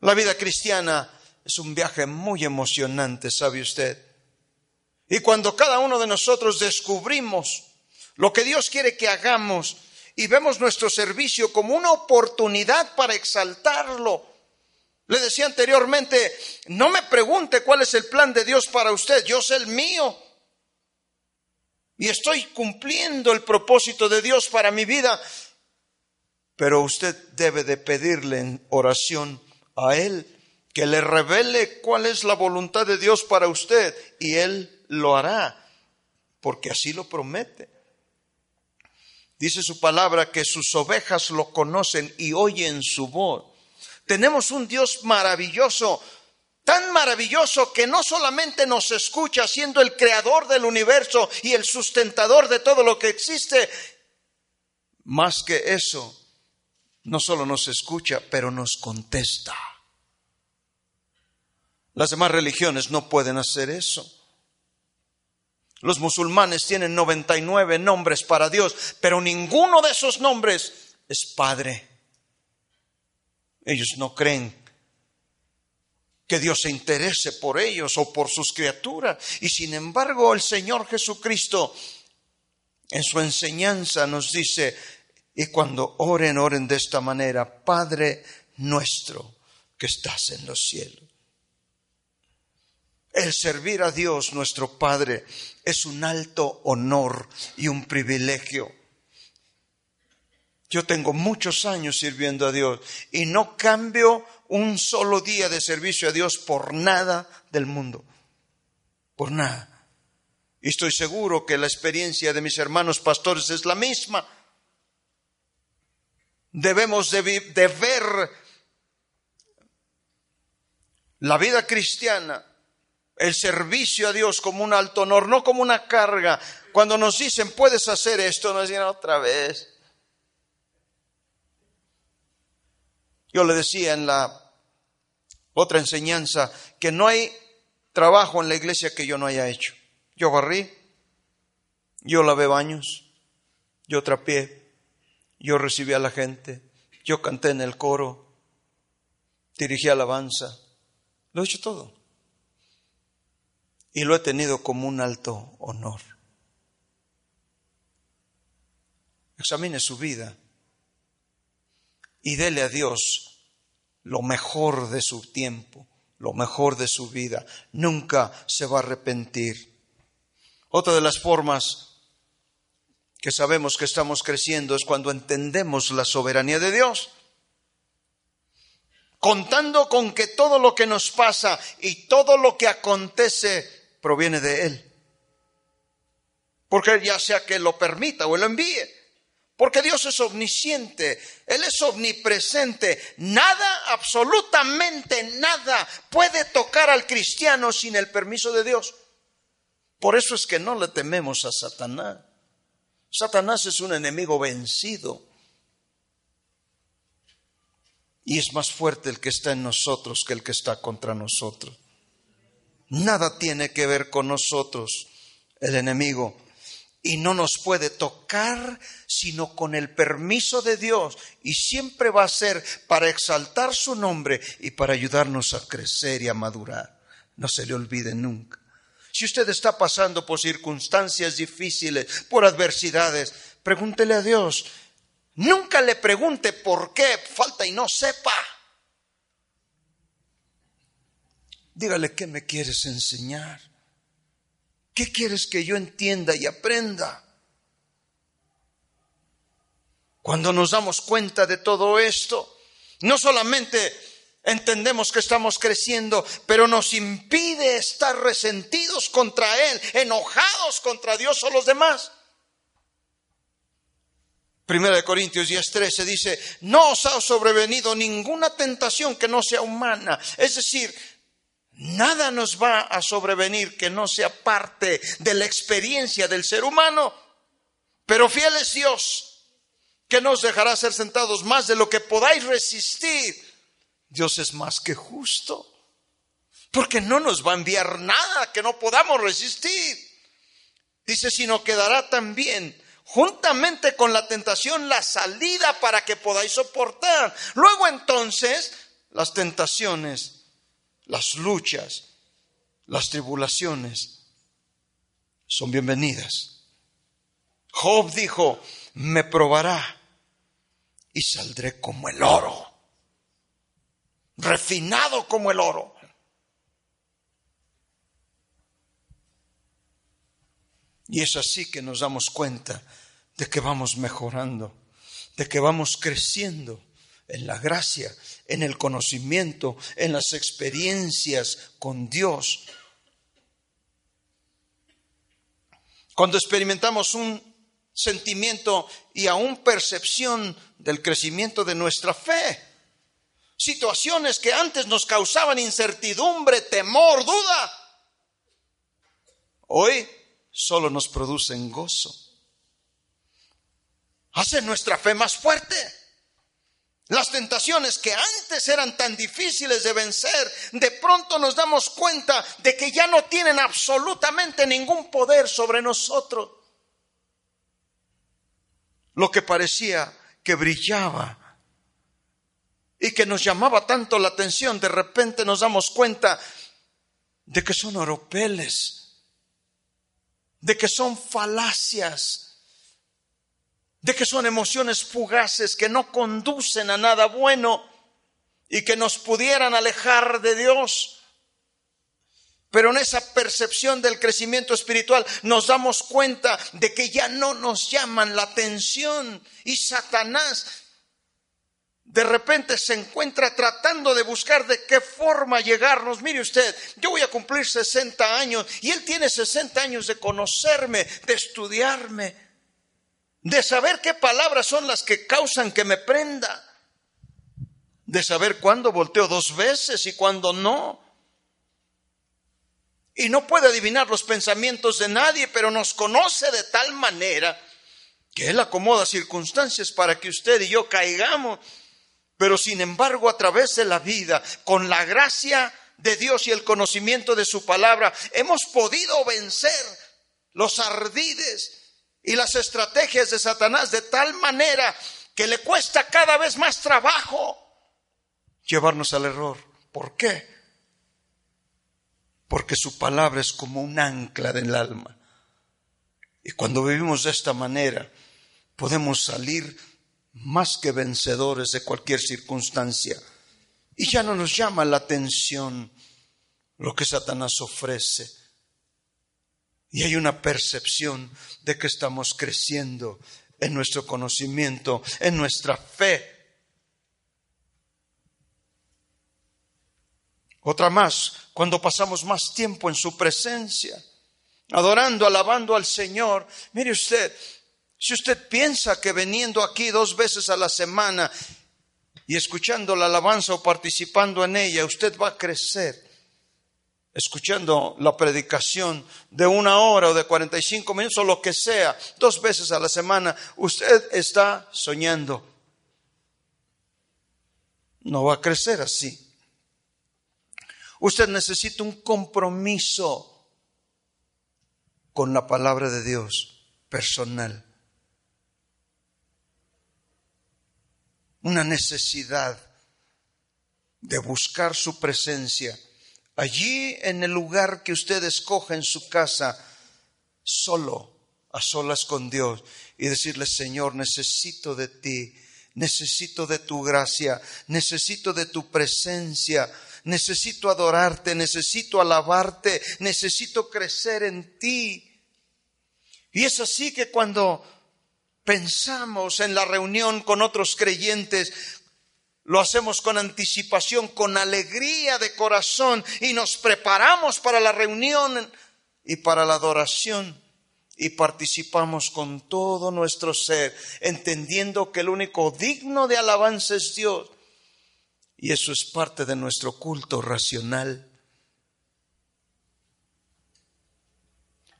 La vida cristiana es un viaje muy emocionante, ¿sabe usted? Y cuando cada uno de nosotros descubrimos lo que Dios quiere que hagamos y vemos nuestro servicio como una oportunidad para exaltarlo, le decía anteriormente, no me pregunte cuál es el plan de Dios para usted, yo sé el mío. Y estoy cumpliendo el propósito de Dios para mi vida. Pero usted debe de pedirle en oración a Él, que le revele cuál es la voluntad de Dios para usted y Él lo hará, porque así lo promete. Dice su palabra que sus ovejas lo conocen y oyen su voz. Tenemos un Dios maravilloso tan maravilloso que no solamente nos escucha siendo el creador del universo y el sustentador de todo lo que existe, más que eso, no solo nos escucha, pero nos contesta. Las demás religiones no pueden hacer eso. Los musulmanes tienen 99 nombres para Dios, pero ninguno de esos nombres es Padre. Ellos no creen que Dios se interese por ellos o por sus criaturas. Y sin embargo, el Señor Jesucristo en su enseñanza nos dice, y cuando oren, oren de esta manera, Padre nuestro que estás en los cielos. El servir a Dios, nuestro Padre, es un alto honor y un privilegio. Yo tengo muchos años sirviendo a Dios y no cambio un solo día de servicio a Dios por nada del mundo. Por nada. Y estoy seguro que la experiencia de mis hermanos pastores es la misma. Debemos de, ver la vida cristiana, el servicio a Dios como un alto honor, no como una carga. Cuando nos dicen, puedes hacer esto, nos dicen otra vez. Yo le decía en la otra enseñanza que no hay trabajo en la iglesia que yo no haya hecho. Yo barrí, yo lavé baños, yo trapié, yo recibí a la gente, yo canté en el coro, dirigí alabanza, lo he hecho todo. Y lo he tenido como un alto honor. Examine su vida y dele a Dios lo mejor de su tiempo, lo mejor de su vida. Nunca se va a arrepentir. Otra de las formas que sabemos que estamos creciendo es cuando entendemos la soberanía de Dios. Contando con que todo lo que nos pasa y todo lo que acontece proviene de Él. Porque ya sea que lo permita o lo envíe. Porque Dios es omnisciente, Él es omnipresente. Nada, absolutamente nada puede tocar al cristiano sin el permiso de Dios. Por eso es que no le tememos a Satanás. Satanás es un enemigo vencido. Y es más fuerte el que está en nosotros que el que está contra nosotros. Nada tiene que ver con nosotros el enemigo y no nos puede tocar sino con el permiso de Dios y siempre va a ser para exaltar su nombre y para ayudarnos a crecer y a madurar. No se le olvide nunca. Si usted está pasando por circunstancias difíciles, por adversidades, pregúntele a Dios. Nunca le pregunte por qué falta y no sepa. Dígale qué me quieres enseñar. ¿Qué quieres que yo entienda y aprenda? Cuando nos damos cuenta de todo esto, no solamente entendemos que estamos creciendo, pero nos impide estar resentidos contra Él, enojados contra Dios o los demás. Primera de Corintios 10:13 dice, no os ha sobrevenido ninguna tentación que no sea humana. Es decir, Nada nos va a sobrevenir que no sea parte de la experiencia del ser humano. Pero fiel es Dios, que nos dejará ser sentados más de lo que podáis resistir. Dios es más que justo, porque no nos va a enviar nada que no podamos resistir. Dice, sino que dará también juntamente con la tentación la salida para que podáis soportar. Luego entonces, las tentaciones las luchas, las tribulaciones son bienvenidas. Job dijo, me probará y saldré como el oro, refinado como el oro. Y es así que nos damos cuenta de que vamos mejorando, de que vamos creciendo en la gracia, en el conocimiento, en las experiencias con Dios. Cuando experimentamos un sentimiento y aún percepción del crecimiento de nuestra fe, situaciones que antes nos causaban incertidumbre, temor, duda, hoy solo nos producen gozo. Hacen nuestra fe más fuerte. Las tentaciones que antes eran tan difíciles de vencer, de pronto nos damos cuenta de que ya no tienen absolutamente ningún poder sobre nosotros. Lo que parecía que brillaba y que nos llamaba tanto la atención, de repente nos damos cuenta de que son oropeles, de que son falacias, de que son emociones fugaces que no conducen a nada bueno y que nos pudieran alejar de Dios. Pero en esa percepción del crecimiento espiritual nos damos cuenta de que ya no nos llaman la atención y Satanás de repente se encuentra tratando de buscar de qué forma llegarnos. Mire usted, yo voy a cumplir 60 años y él tiene 60 años de conocerme, de estudiarme, de saber qué palabras son las que causan que me prenda, de saber cuándo volteo dos veces y cuándo no. Y no puede adivinar los pensamientos de nadie, pero nos conoce de tal manera que Él acomoda circunstancias para que usted y yo caigamos pero sin embargo, a través de la vida, con la gracia de Dios y el conocimiento de su palabra, hemos podido vencer los ardides y las estrategias de Satanás de tal manera que le cuesta cada vez más trabajo llevarnos al error. ¿Por qué? Porque su palabra es como un ancla del alma. Y cuando vivimos de esta manera, podemos salir más que vencedores de cualquier circunstancia. Y ya no nos llama la atención lo que Satanás ofrece. Y hay una percepción de que estamos creciendo en nuestro conocimiento, en nuestra fe. Otra más, cuando pasamos más tiempo en su presencia, adorando, alabando al Señor. Mire usted, si usted piensa que veniendo aquí dos veces a la semana y escuchando la alabanza o participando en ella, usted va a crecer, escuchando la predicación de una hora o de 45 minutos o lo que sea, dos veces a la semana, usted está soñando. No va a crecer así. Usted necesita un compromiso con la palabra de Dios personal. una necesidad de buscar su presencia allí en el lugar que usted escoja en su casa, solo, a solas con Dios, y decirle, Señor, necesito de ti, necesito de tu gracia, necesito de tu presencia, necesito adorarte, necesito alabarte, necesito crecer en ti. Y es así que cuando pensamos en la reunión con otros creyentes, lo hacemos con anticipación, con alegría de corazón y nos preparamos para la reunión y para la adoración y participamos con todo nuestro ser, entendiendo que el único digno de alabanza es Dios. Y eso es parte de nuestro culto racional.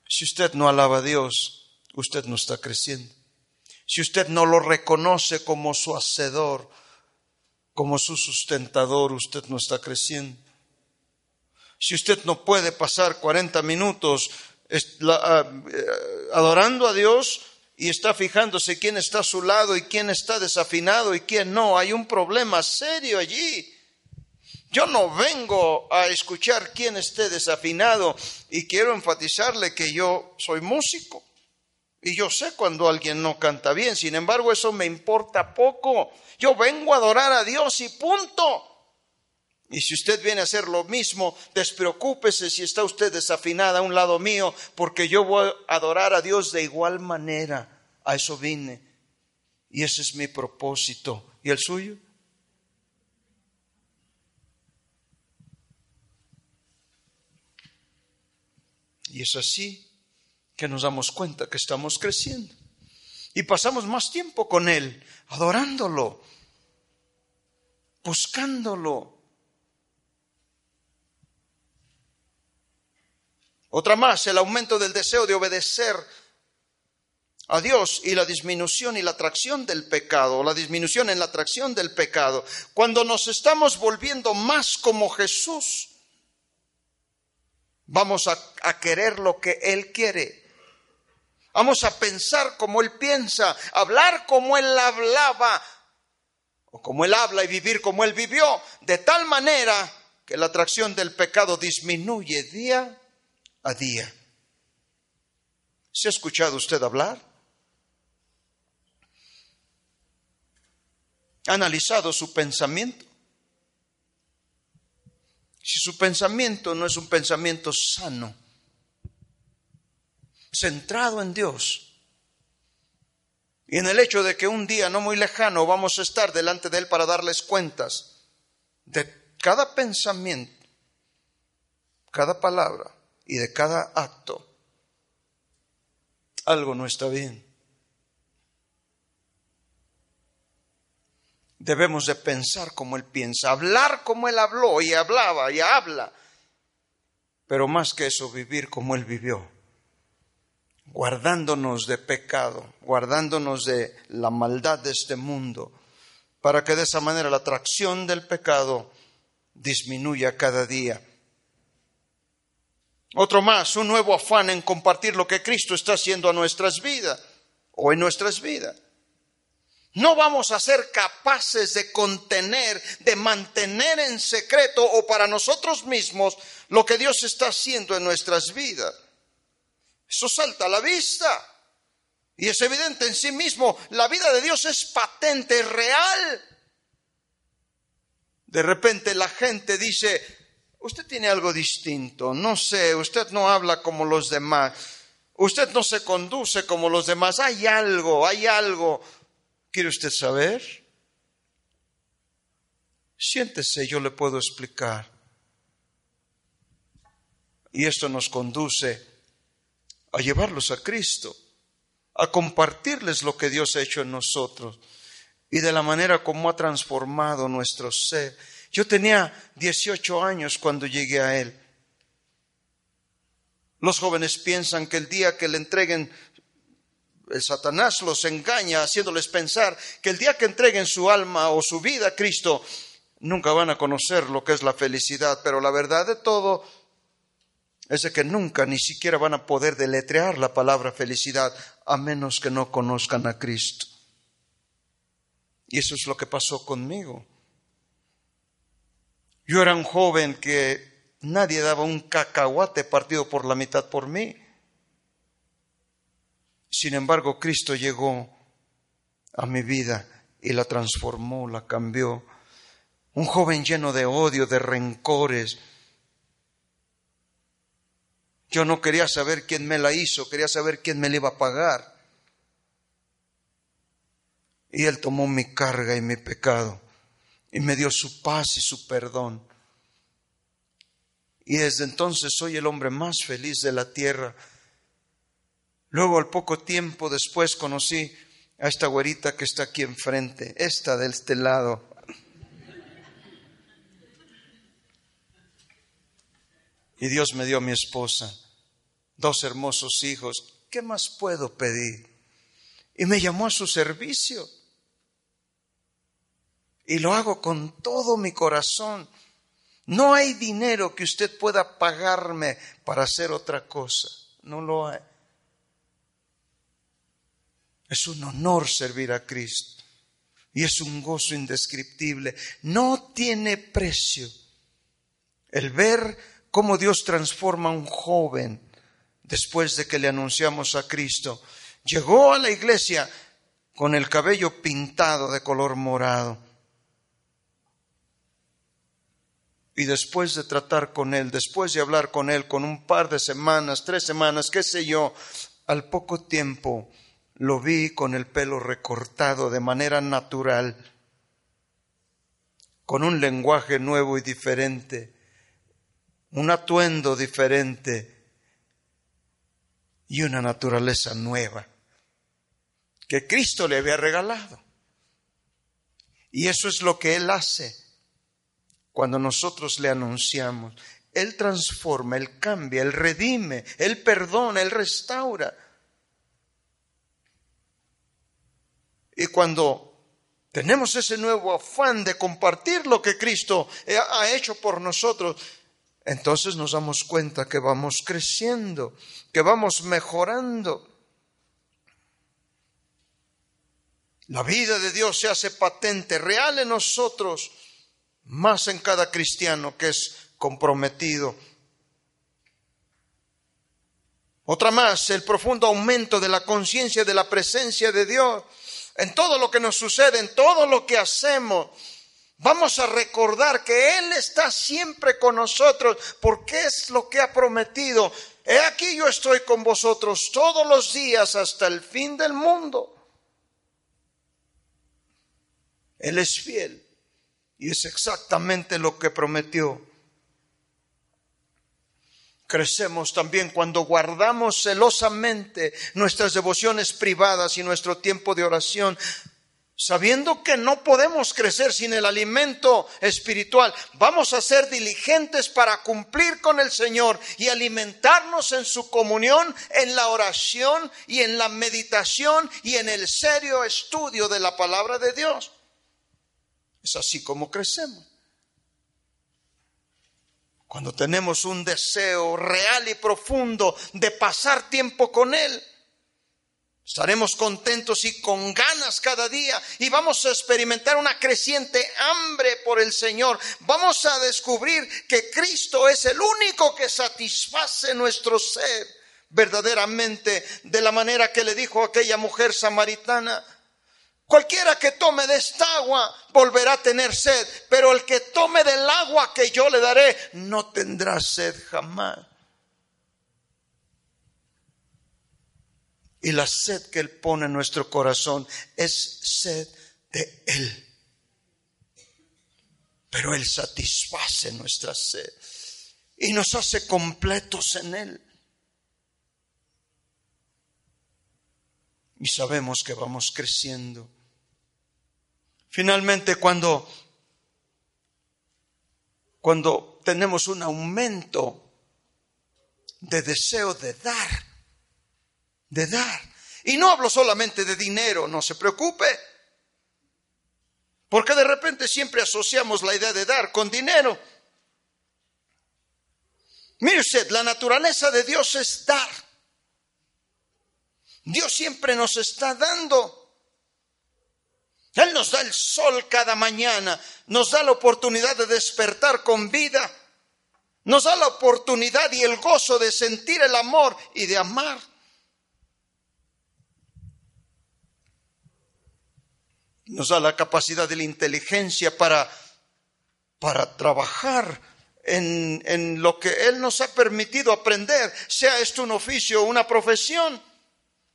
Si usted no alaba a Dios, usted no está creciendo si usted no lo reconoce como su hacedor, como su sustentador, usted no está creciendo. Si usted no puede pasar 40 minutos ah, eh, adorando a Dios y está fijándose quién está a su lado y quién está desafinado y quién no, hay un problema serio allí. Yo no vengo a escuchar quién esté desafinado y quiero enfatizarle que yo soy músico. Y yo sé cuando alguien no canta bien, sin embargo eso me importa poco. Yo vengo a adorar a Dios y punto. Y si usted viene a hacer lo mismo, despreocúpese si está usted desafinada a un lado mío, porque yo voy a adorar a Dios de igual manera. A eso vine. Y ese es mi propósito. ¿Y el suyo? Y es así que nos damos cuenta que estamos creciendo. Y pasamos más tiempo con Él, adorándolo. buscándolo. Otra más, el aumento del deseo de obedecer a Dios y la disminución y la atracción del pecado, la disminución en la atracción del pecado. Cuando nos estamos volviendo más como Jesús, vamos a, a querer lo que Él quiere. Vamos a pensar como Él piensa, hablar como Él hablaba, o como Él habla y vivir como Él vivió, de tal manera que la atracción del pecado disminuye día a día. ¿Se ha escuchado usted hablar? ¿Ha analizado su pensamiento? Si su pensamiento no es un pensamiento sano, centrado en Dios, y en el hecho de que un día no muy lejano vamos a estar delante de Él para darles cuentas de cada pensamiento, cada palabra y de cada acto, algo no está bien. Debemos de pensar como Él piensa, hablar como Él habló y hablaba y habla, pero más que eso, vivir como Él vivió guardándonos de pecado, guardándonos de la maldad de este mundo, para que de esa manera la atracción del pecado disminuya cada día. Otro más, un nuevo afán en compartir lo que Cristo está haciendo a nuestras vidas o en nuestras vidas. No vamos a ser capaces de contener, de mantener en secreto o para nosotros mismos lo que Dios está haciendo en nuestras vidas. Eso salta a la vista. Y es evidente en sí mismo, la vida de Dios es patente, real. De repente la gente dice, usted tiene algo distinto, no sé, usted no habla como los demás, usted no se conduce como los demás, hay algo, hay algo. ¿Quiere usted saber? Siéntese, yo le puedo explicar. Y esto nos conduce a llevarlos a Cristo, a compartirles lo que Dios ha hecho en nosotros y de la manera como ha transformado nuestro ser. Yo tenía 18 años cuando llegué a Él. Los jóvenes piensan que el día que le entreguen, el Satanás los engaña haciéndoles pensar que el día que entreguen su alma o su vida a Cristo, nunca van a conocer lo que es la felicidad, pero la verdad de todo es de que nunca ni siquiera van a poder deletrear la palabra felicidad a menos que no conozcan a Cristo. Y eso es lo que pasó conmigo. Yo era un joven que nadie daba un cacahuate partido por la mitad por mí. Sin embargo, Cristo llegó a mi vida y la transformó, la cambió. Un joven lleno de odio, de rencores, yo no quería saber quién me la hizo, quería saber quién me la iba a pagar. Y Él tomó mi carga y mi pecado y me dio su paz y su perdón. Y desde entonces soy el hombre más feliz de la tierra. Luego, al poco tiempo después, conocí a esta güerita que está aquí enfrente, esta de este lado. Y Dios me dio mi esposa, dos hermosos hijos. ¿Qué más puedo pedir? Y me llamó a su servicio. Y lo hago con todo mi corazón. No hay dinero que usted pueda pagarme para hacer otra cosa. No lo hay. Es un honor servir a Cristo. Y es un gozo indescriptible. No tiene precio el ver cómo Dios transforma a un joven después de que le anunciamos a Cristo. Llegó a la iglesia con el cabello pintado de color morado. Y después de tratar con él, después de hablar con él con un par de semanas, tres semanas, qué sé yo, al poco tiempo lo vi con el pelo recortado de manera natural, con un lenguaje nuevo y diferente un atuendo diferente y una naturaleza nueva que Cristo le había regalado. Y eso es lo que Él hace cuando nosotros le anunciamos. Él transforma, Él cambia, Él redime, Él perdona, Él restaura. Y cuando tenemos ese nuevo afán de compartir lo que Cristo ha hecho por nosotros, entonces nos damos cuenta que vamos creciendo, que vamos mejorando. La vida de Dios se hace patente, real en nosotros, más en cada cristiano que es comprometido. Otra más, el profundo aumento de la conciencia de la presencia de Dios en todo lo que nos sucede, en todo lo que hacemos. Vamos a recordar que Él está siempre con nosotros porque es lo que ha prometido. He aquí yo estoy con vosotros todos los días hasta el fin del mundo. Él es fiel y es exactamente lo que prometió. Crecemos también cuando guardamos celosamente nuestras devociones privadas y nuestro tiempo de oración, sabiendo que no podemos crecer sin el alimento espiritual. Vamos a ser diligentes para cumplir con el Señor y alimentarnos en su comunión, en la oración y en la meditación y en el serio estudio de la palabra de Dios. Es así como crecemos. Cuando tenemos un deseo real y profundo de pasar tiempo con Él, estaremos contentos y con ganas cada día y vamos a experimentar una creciente hambre por el Señor. Vamos a descubrir que Cristo es el único que satisface nuestro ser verdaderamente de la manera que le dijo aquella mujer samaritana. Cualquiera que tome de esta agua volverá a tener sed, pero el que tome del agua que yo le daré no tendrá sed jamás. Y la sed que Él pone en nuestro corazón es sed de Él. Pero Él satisface nuestra sed y nos hace completos en Él. Y sabemos que vamos creciendo Finalmente, cuando, cuando tenemos un aumento de deseo de dar, de dar. Y no hablo solamente de dinero, no se preocupe. Porque de repente siempre asociamos la idea de dar con dinero. Mire usted, la naturaleza de Dios es dar. Dios siempre nos está dando. Él nos da el sol cada mañana, nos da la oportunidad de despertar con vida, nos da la oportunidad y el gozo de sentir el amor y de amar. Nos da la capacidad de la inteligencia para, para trabajar en, en lo que Él nos ha permitido aprender, sea esto un oficio o una profesión.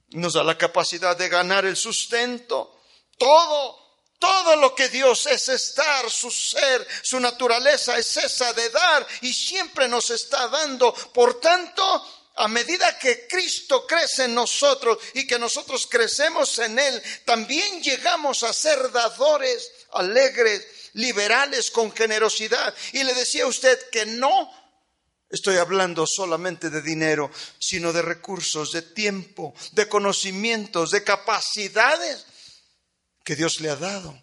Nos da la capacidad de ganar el sustento todo, todo lo que Dios es estar, su ser, su naturaleza es esa de dar y siempre nos está dando. Por tanto, a medida que Cristo crece en nosotros y que nosotros crecemos en Él, también llegamos a ser dadores alegres, liberales, con generosidad. Y le decía a usted que no estoy hablando solamente de dinero, sino de recursos, de tiempo, de conocimientos, de capacidades que Dios le ha dado.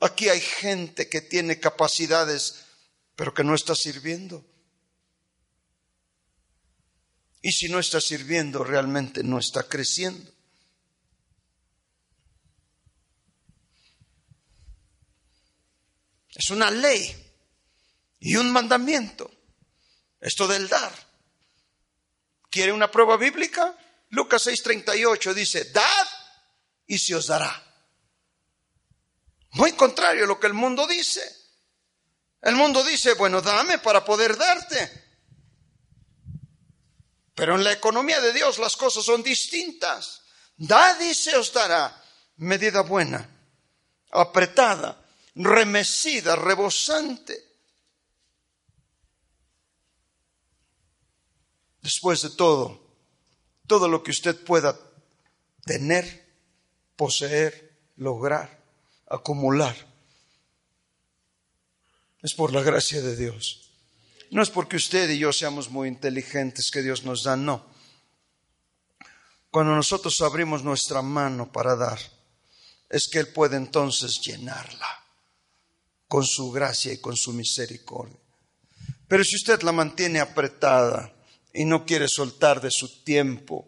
Aquí hay gente que tiene capacidades, pero que no está sirviendo. Y si no está sirviendo, realmente no está creciendo. Es una ley y un mandamiento. Esto del dar. ¿Quiere una prueba bíblica? Lucas 6:38 dice, dad y se os dará. Muy contrario a lo que el mundo dice. El mundo dice, bueno, dame para poder darte. Pero en la economía de Dios las cosas son distintas. Dad y se os dará medida buena, apretada, remecida, rebosante. Después de todo, todo lo que usted pueda tener, poseer, lograr, acumular. Es por la gracia de Dios. No es porque usted y yo seamos muy inteligentes que Dios nos da, no. Cuando nosotros abrimos nuestra mano para dar, es que Él puede entonces llenarla con su gracia y con su misericordia. Pero si usted la mantiene apretada y no quiere soltar de su tiempo,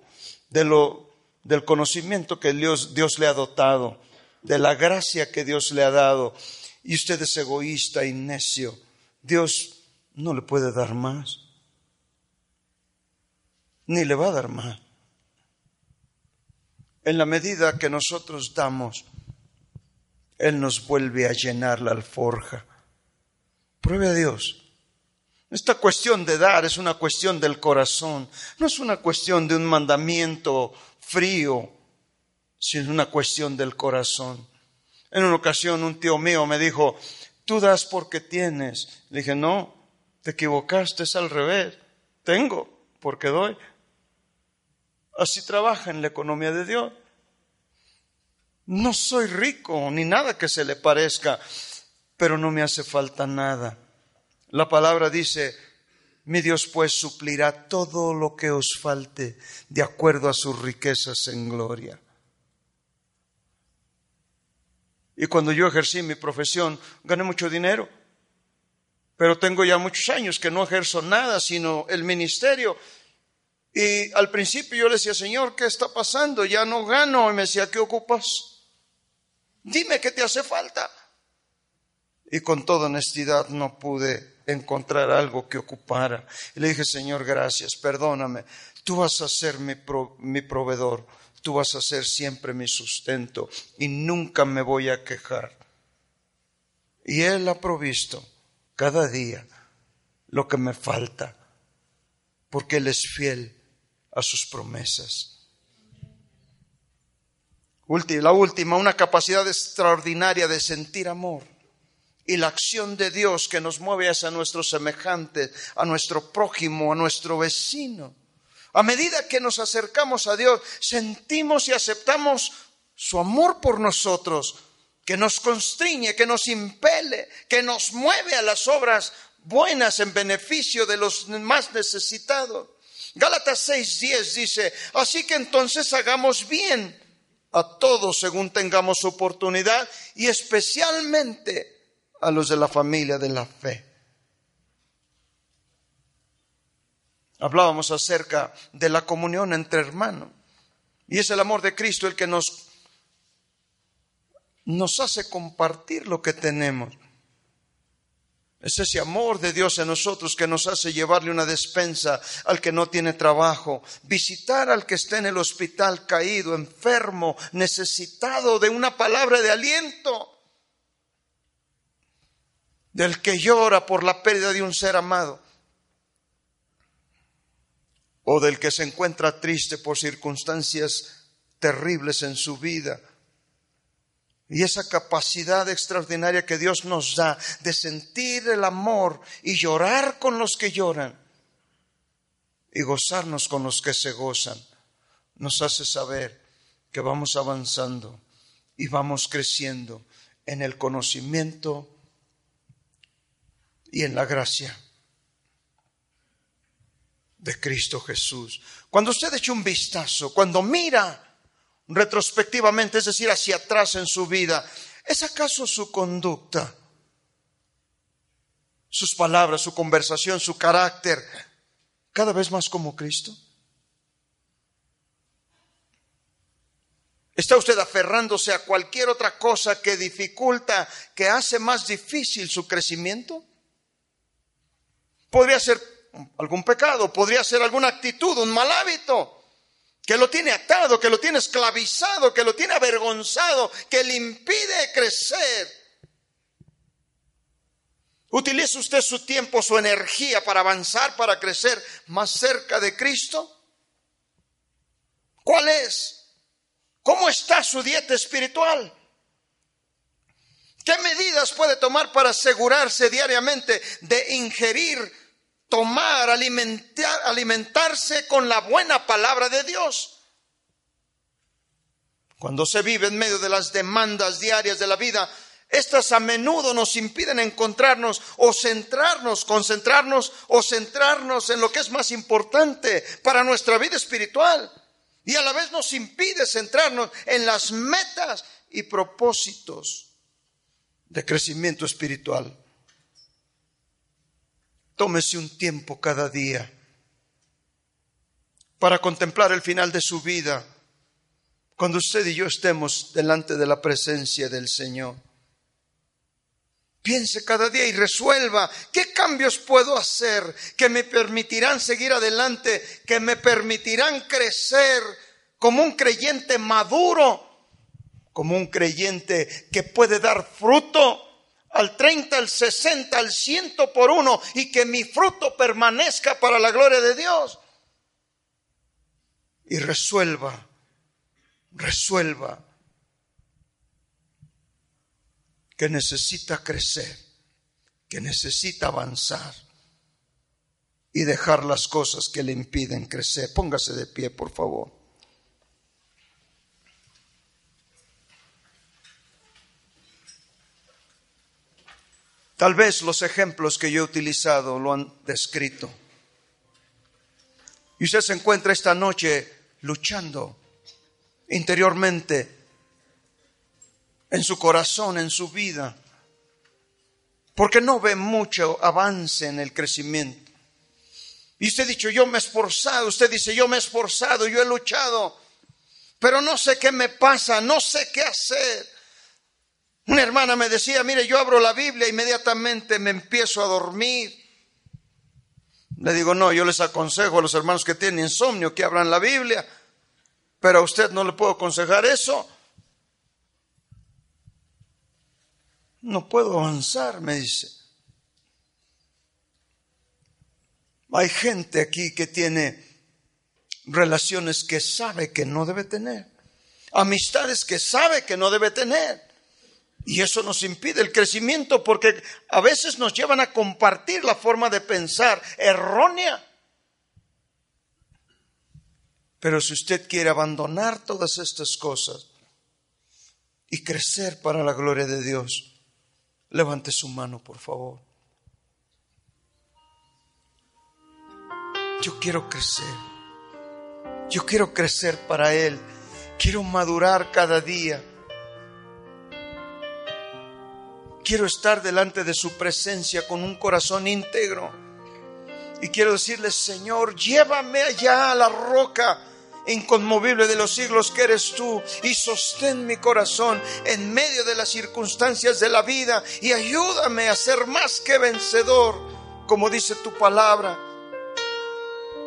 de lo, del conocimiento que Dios, Dios le ha dotado, de la gracia que Dios le ha dado, y usted es egoísta y necio, Dios no le puede dar más, ni le va a dar más. En la medida que nosotros damos, Él nos vuelve a llenar la alforja. Pruebe a Dios. Esta cuestión de dar es una cuestión del corazón, no es una cuestión de un mandamiento frío, sino una cuestión del corazón. En una ocasión un tío mío me dijo, tú das porque tienes. Le dije, no, te equivocaste, es al revés. Tengo porque doy. Así trabaja en la economía de Dios. No soy rico ni nada que se le parezca, pero no me hace falta nada. La palabra dice, mi Dios pues suplirá todo lo que os falte de acuerdo a sus riquezas en gloria. Y cuando yo ejercí mi profesión, gané mucho dinero. Pero tengo ya muchos años que no ejerzo nada, sino el ministerio. Y al principio yo le decía, Señor, ¿qué está pasando? Ya no gano. Y me decía, ¿qué ocupas? Dime qué te hace falta. Y con toda honestidad no pude encontrar algo que ocupara. Le dije, Señor, gracias, perdóname. Tú vas a ser mi proveedor. Tú vas a ser siempre mi sustento. Y nunca me voy a quejar. Y Él ha provisto cada día lo que me falta. Porque Él es fiel a sus promesas. La última, una capacidad extraordinaria de sentir amor y la acción de Dios que nos mueve hacia nuestros semejantes, a nuestro prójimo, a nuestro vecino. A medida que nos acercamos a Dios, sentimos y aceptamos su amor por nosotros, que nos constriñe, que nos impele, que nos mueve a las obras buenas en beneficio de los más necesitados. Gálatas 6:10 dice, así que entonces hagamos bien a todos según tengamos oportunidad y especialmente a los de la familia de la fe. Hablábamos acerca de la comunión entre hermanos y es el amor de Cristo el que nos nos hace compartir lo que tenemos. Es ese amor de Dios en nosotros que nos hace llevarle una despensa al que no tiene trabajo, visitar al que está en el hospital caído, enfermo, necesitado de una palabra de aliento, del que llora por la pérdida de un ser amado, o del que se encuentra triste por circunstancias terribles en su vida y esa capacidad extraordinaria que Dios nos da de sentir el amor y llorar con los que lloran y gozarnos con los que se gozan, nos hace saber que vamos avanzando y vamos creciendo en el conocimiento y en la gracia de Cristo Jesús. Cuando usted echa un vistazo, cuando mira retrospectivamente, es decir, hacia atrás en su vida, ¿es acaso su conducta, sus palabras, su conversación, su carácter cada vez más como Cristo? ¿Está usted aferrándose a cualquier otra cosa que dificulta, que hace más difícil su crecimiento? Podría ser algún pecado, podría ser alguna actitud, un mal hábito que lo tiene atado, que lo tiene esclavizado, que lo tiene avergonzado, que le impide crecer. ¿Utiliza usted su tiempo, su energía para avanzar, para crecer más cerca de Cristo? ¿Cuál es? ¿Cómo está su dieta espiritual? ¿Qué medidas puede tomar para asegurarse diariamente de ingerir tomar, alimentar, alimentarse con la buena palabra de Dios. Cuando se vive en medio de las demandas diarias de la vida, estas a menudo nos impiden encontrarnos o centrarnos, concentrarnos o centrarnos en lo que es más importante para nuestra vida espiritual. Y a la vez nos impide centrarnos en las metas y propósitos de crecimiento espiritual. Tómese un tiempo cada día para contemplar el final de su vida cuando usted y yo estemos delante de la presencia del Señor. Piense cada día y resuelva qué cambios puedo hacer que me permitirán seguir adelante, que me permitirán crecer como un creyente maduro, como un creyente que puede dar fruto al 30, al 60, al 100 por uno y que mi fruto permanezca para la gloria de Dios. Y resuelva, resuelva que necesita crecer, que necesita avanzar y dejar las cosas que le impiden crecer. Póngase de pie, por favor. Tal vez los ejemplos que yo he utilizado lo han descrito. Y usted se encuentra esta noche luchando interiormente en su corazón, en su vida, porque no ve mucho avance en el crecimiento. Y usted ha dicho, yo me he esforzado, usted dice, yo me he esforzado, yo he luchado, pero no sé qué me pasa, no sé qué hacer. Una hermana me decía, mire, yo abro la Biblia, inmediatamente me empiezo a dormir. Le digo, no, yo les aconsejo a los hermanos que tienen insomnio que abran la Biblia, pero a usted no le puedo aconsejar eso. no puedo avanzar, me dice. Hay gente aquí que tiene relaciones que sabe que no debe tener, amistades que sabe que no debe tener. Y eso nos impide el crecimiento porque a veces nos llevan a compartir la forma de pensar errónea. Pero si usted quiere abandonar todas estas cosas y crecer para la gloria de Dios, Levante su mano, por favor. Yo quiero crecer. Yo quiero crecer para Él. Quiero madurar cada día. Quiero estar delante de su presencia con un corazón íntegro. Y quiero decirle, Señor, llévame allá a la roca inconmovible de los siglos que eres tú y sostén mi corazón en medio de las circunstancias de la vida y ayúdame a ser más que vencedor, como dice tu palabra.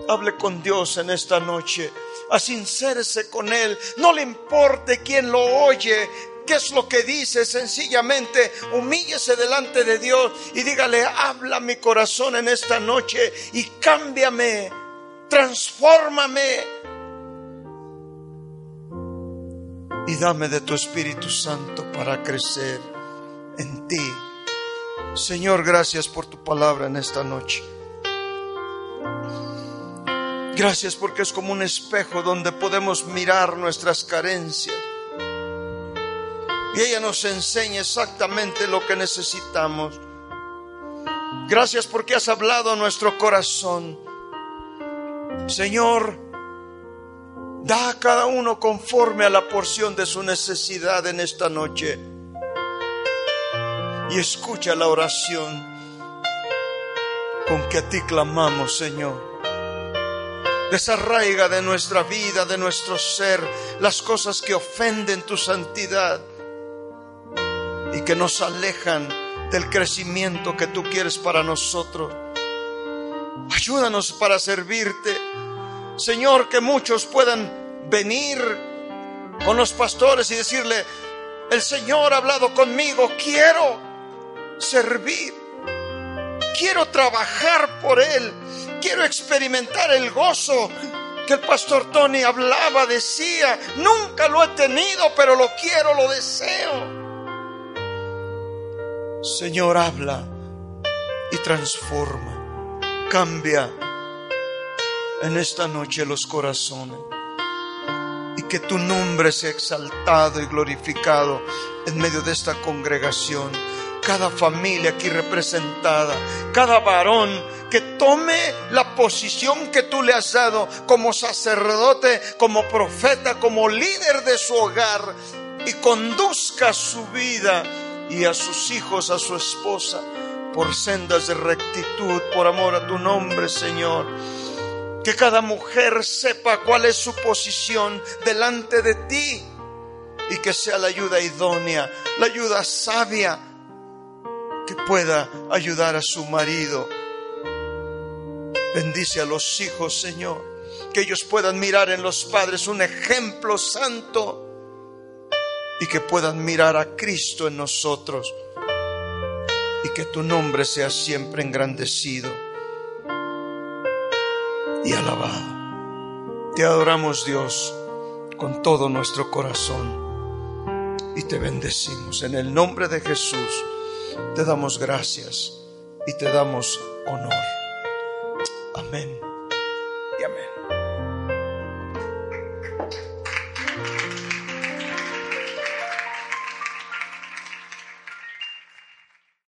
Hable con Dios en esta noche, asincérese con Él, no le importe quién lo oye, qué es lo que dice, sencillamente humíllese delante de Dios y dígale, habla mi corazón en esta noche y cámbiame, transfórmame y dame de tu Espíritu Santo para crecer en ti. Señor, gracias por tu palabra en esta noche. Gracias porque es como un espejo donde podemos mirar nuestras carencias. Y ella nos enseña exactamente lo que necesitamos. Gracias porque has hablado a nuestro corazón. Señor, Da a cada uno conforme a la porción de su necesidad en esta noche. Y escucha la oración con que a ti clamamos, Señor. Desarraiga de nuestra vida, de nuestro ser, las cosas que ofenden tu santidad que nos alejan del crecimiento que tú quieres para nosotros. Ayúdanos para servirte Señor, que muchos puedan venir con los pastores y decirle, el Señor ha hablado conmigo, quiero servir, quiero trabajar por Él, quiero experimentar el gozo que el pastor Tony hablaba, decía, nunca lo he tenido, pero lo quiero, lo deseo. Señor, habla y transforma, cambia en esta noche los corazones y que tu nombre sea exaltado y glorificado en medio de esta congregación. Cada familia aquí representada, cada varón que tome la posición que tú le has dado como sacerdote, como profeta, como líder de su hogar y conduzca su vida y a sus hijos, a su esposa, por sendas de rectitud, por amor a tu nombre, Señor. Que cada mujer sepa cuál es su posición delante de ti y que sea la ayuda idónea, la ayuda sabia que pueda ayudar a su marido. Bendice a los hijos, Señor, que ellos puedan mirar en los padres un ejemplo santo y que puedan mirar a Cristo en nosotros y que tu nombre sea siempre engrandecido y alabado. Te adoramos Dios con todo nuestro corazón y te bendecimos. En el nombre de Jesús te damos gracias y te damos honor. Amén.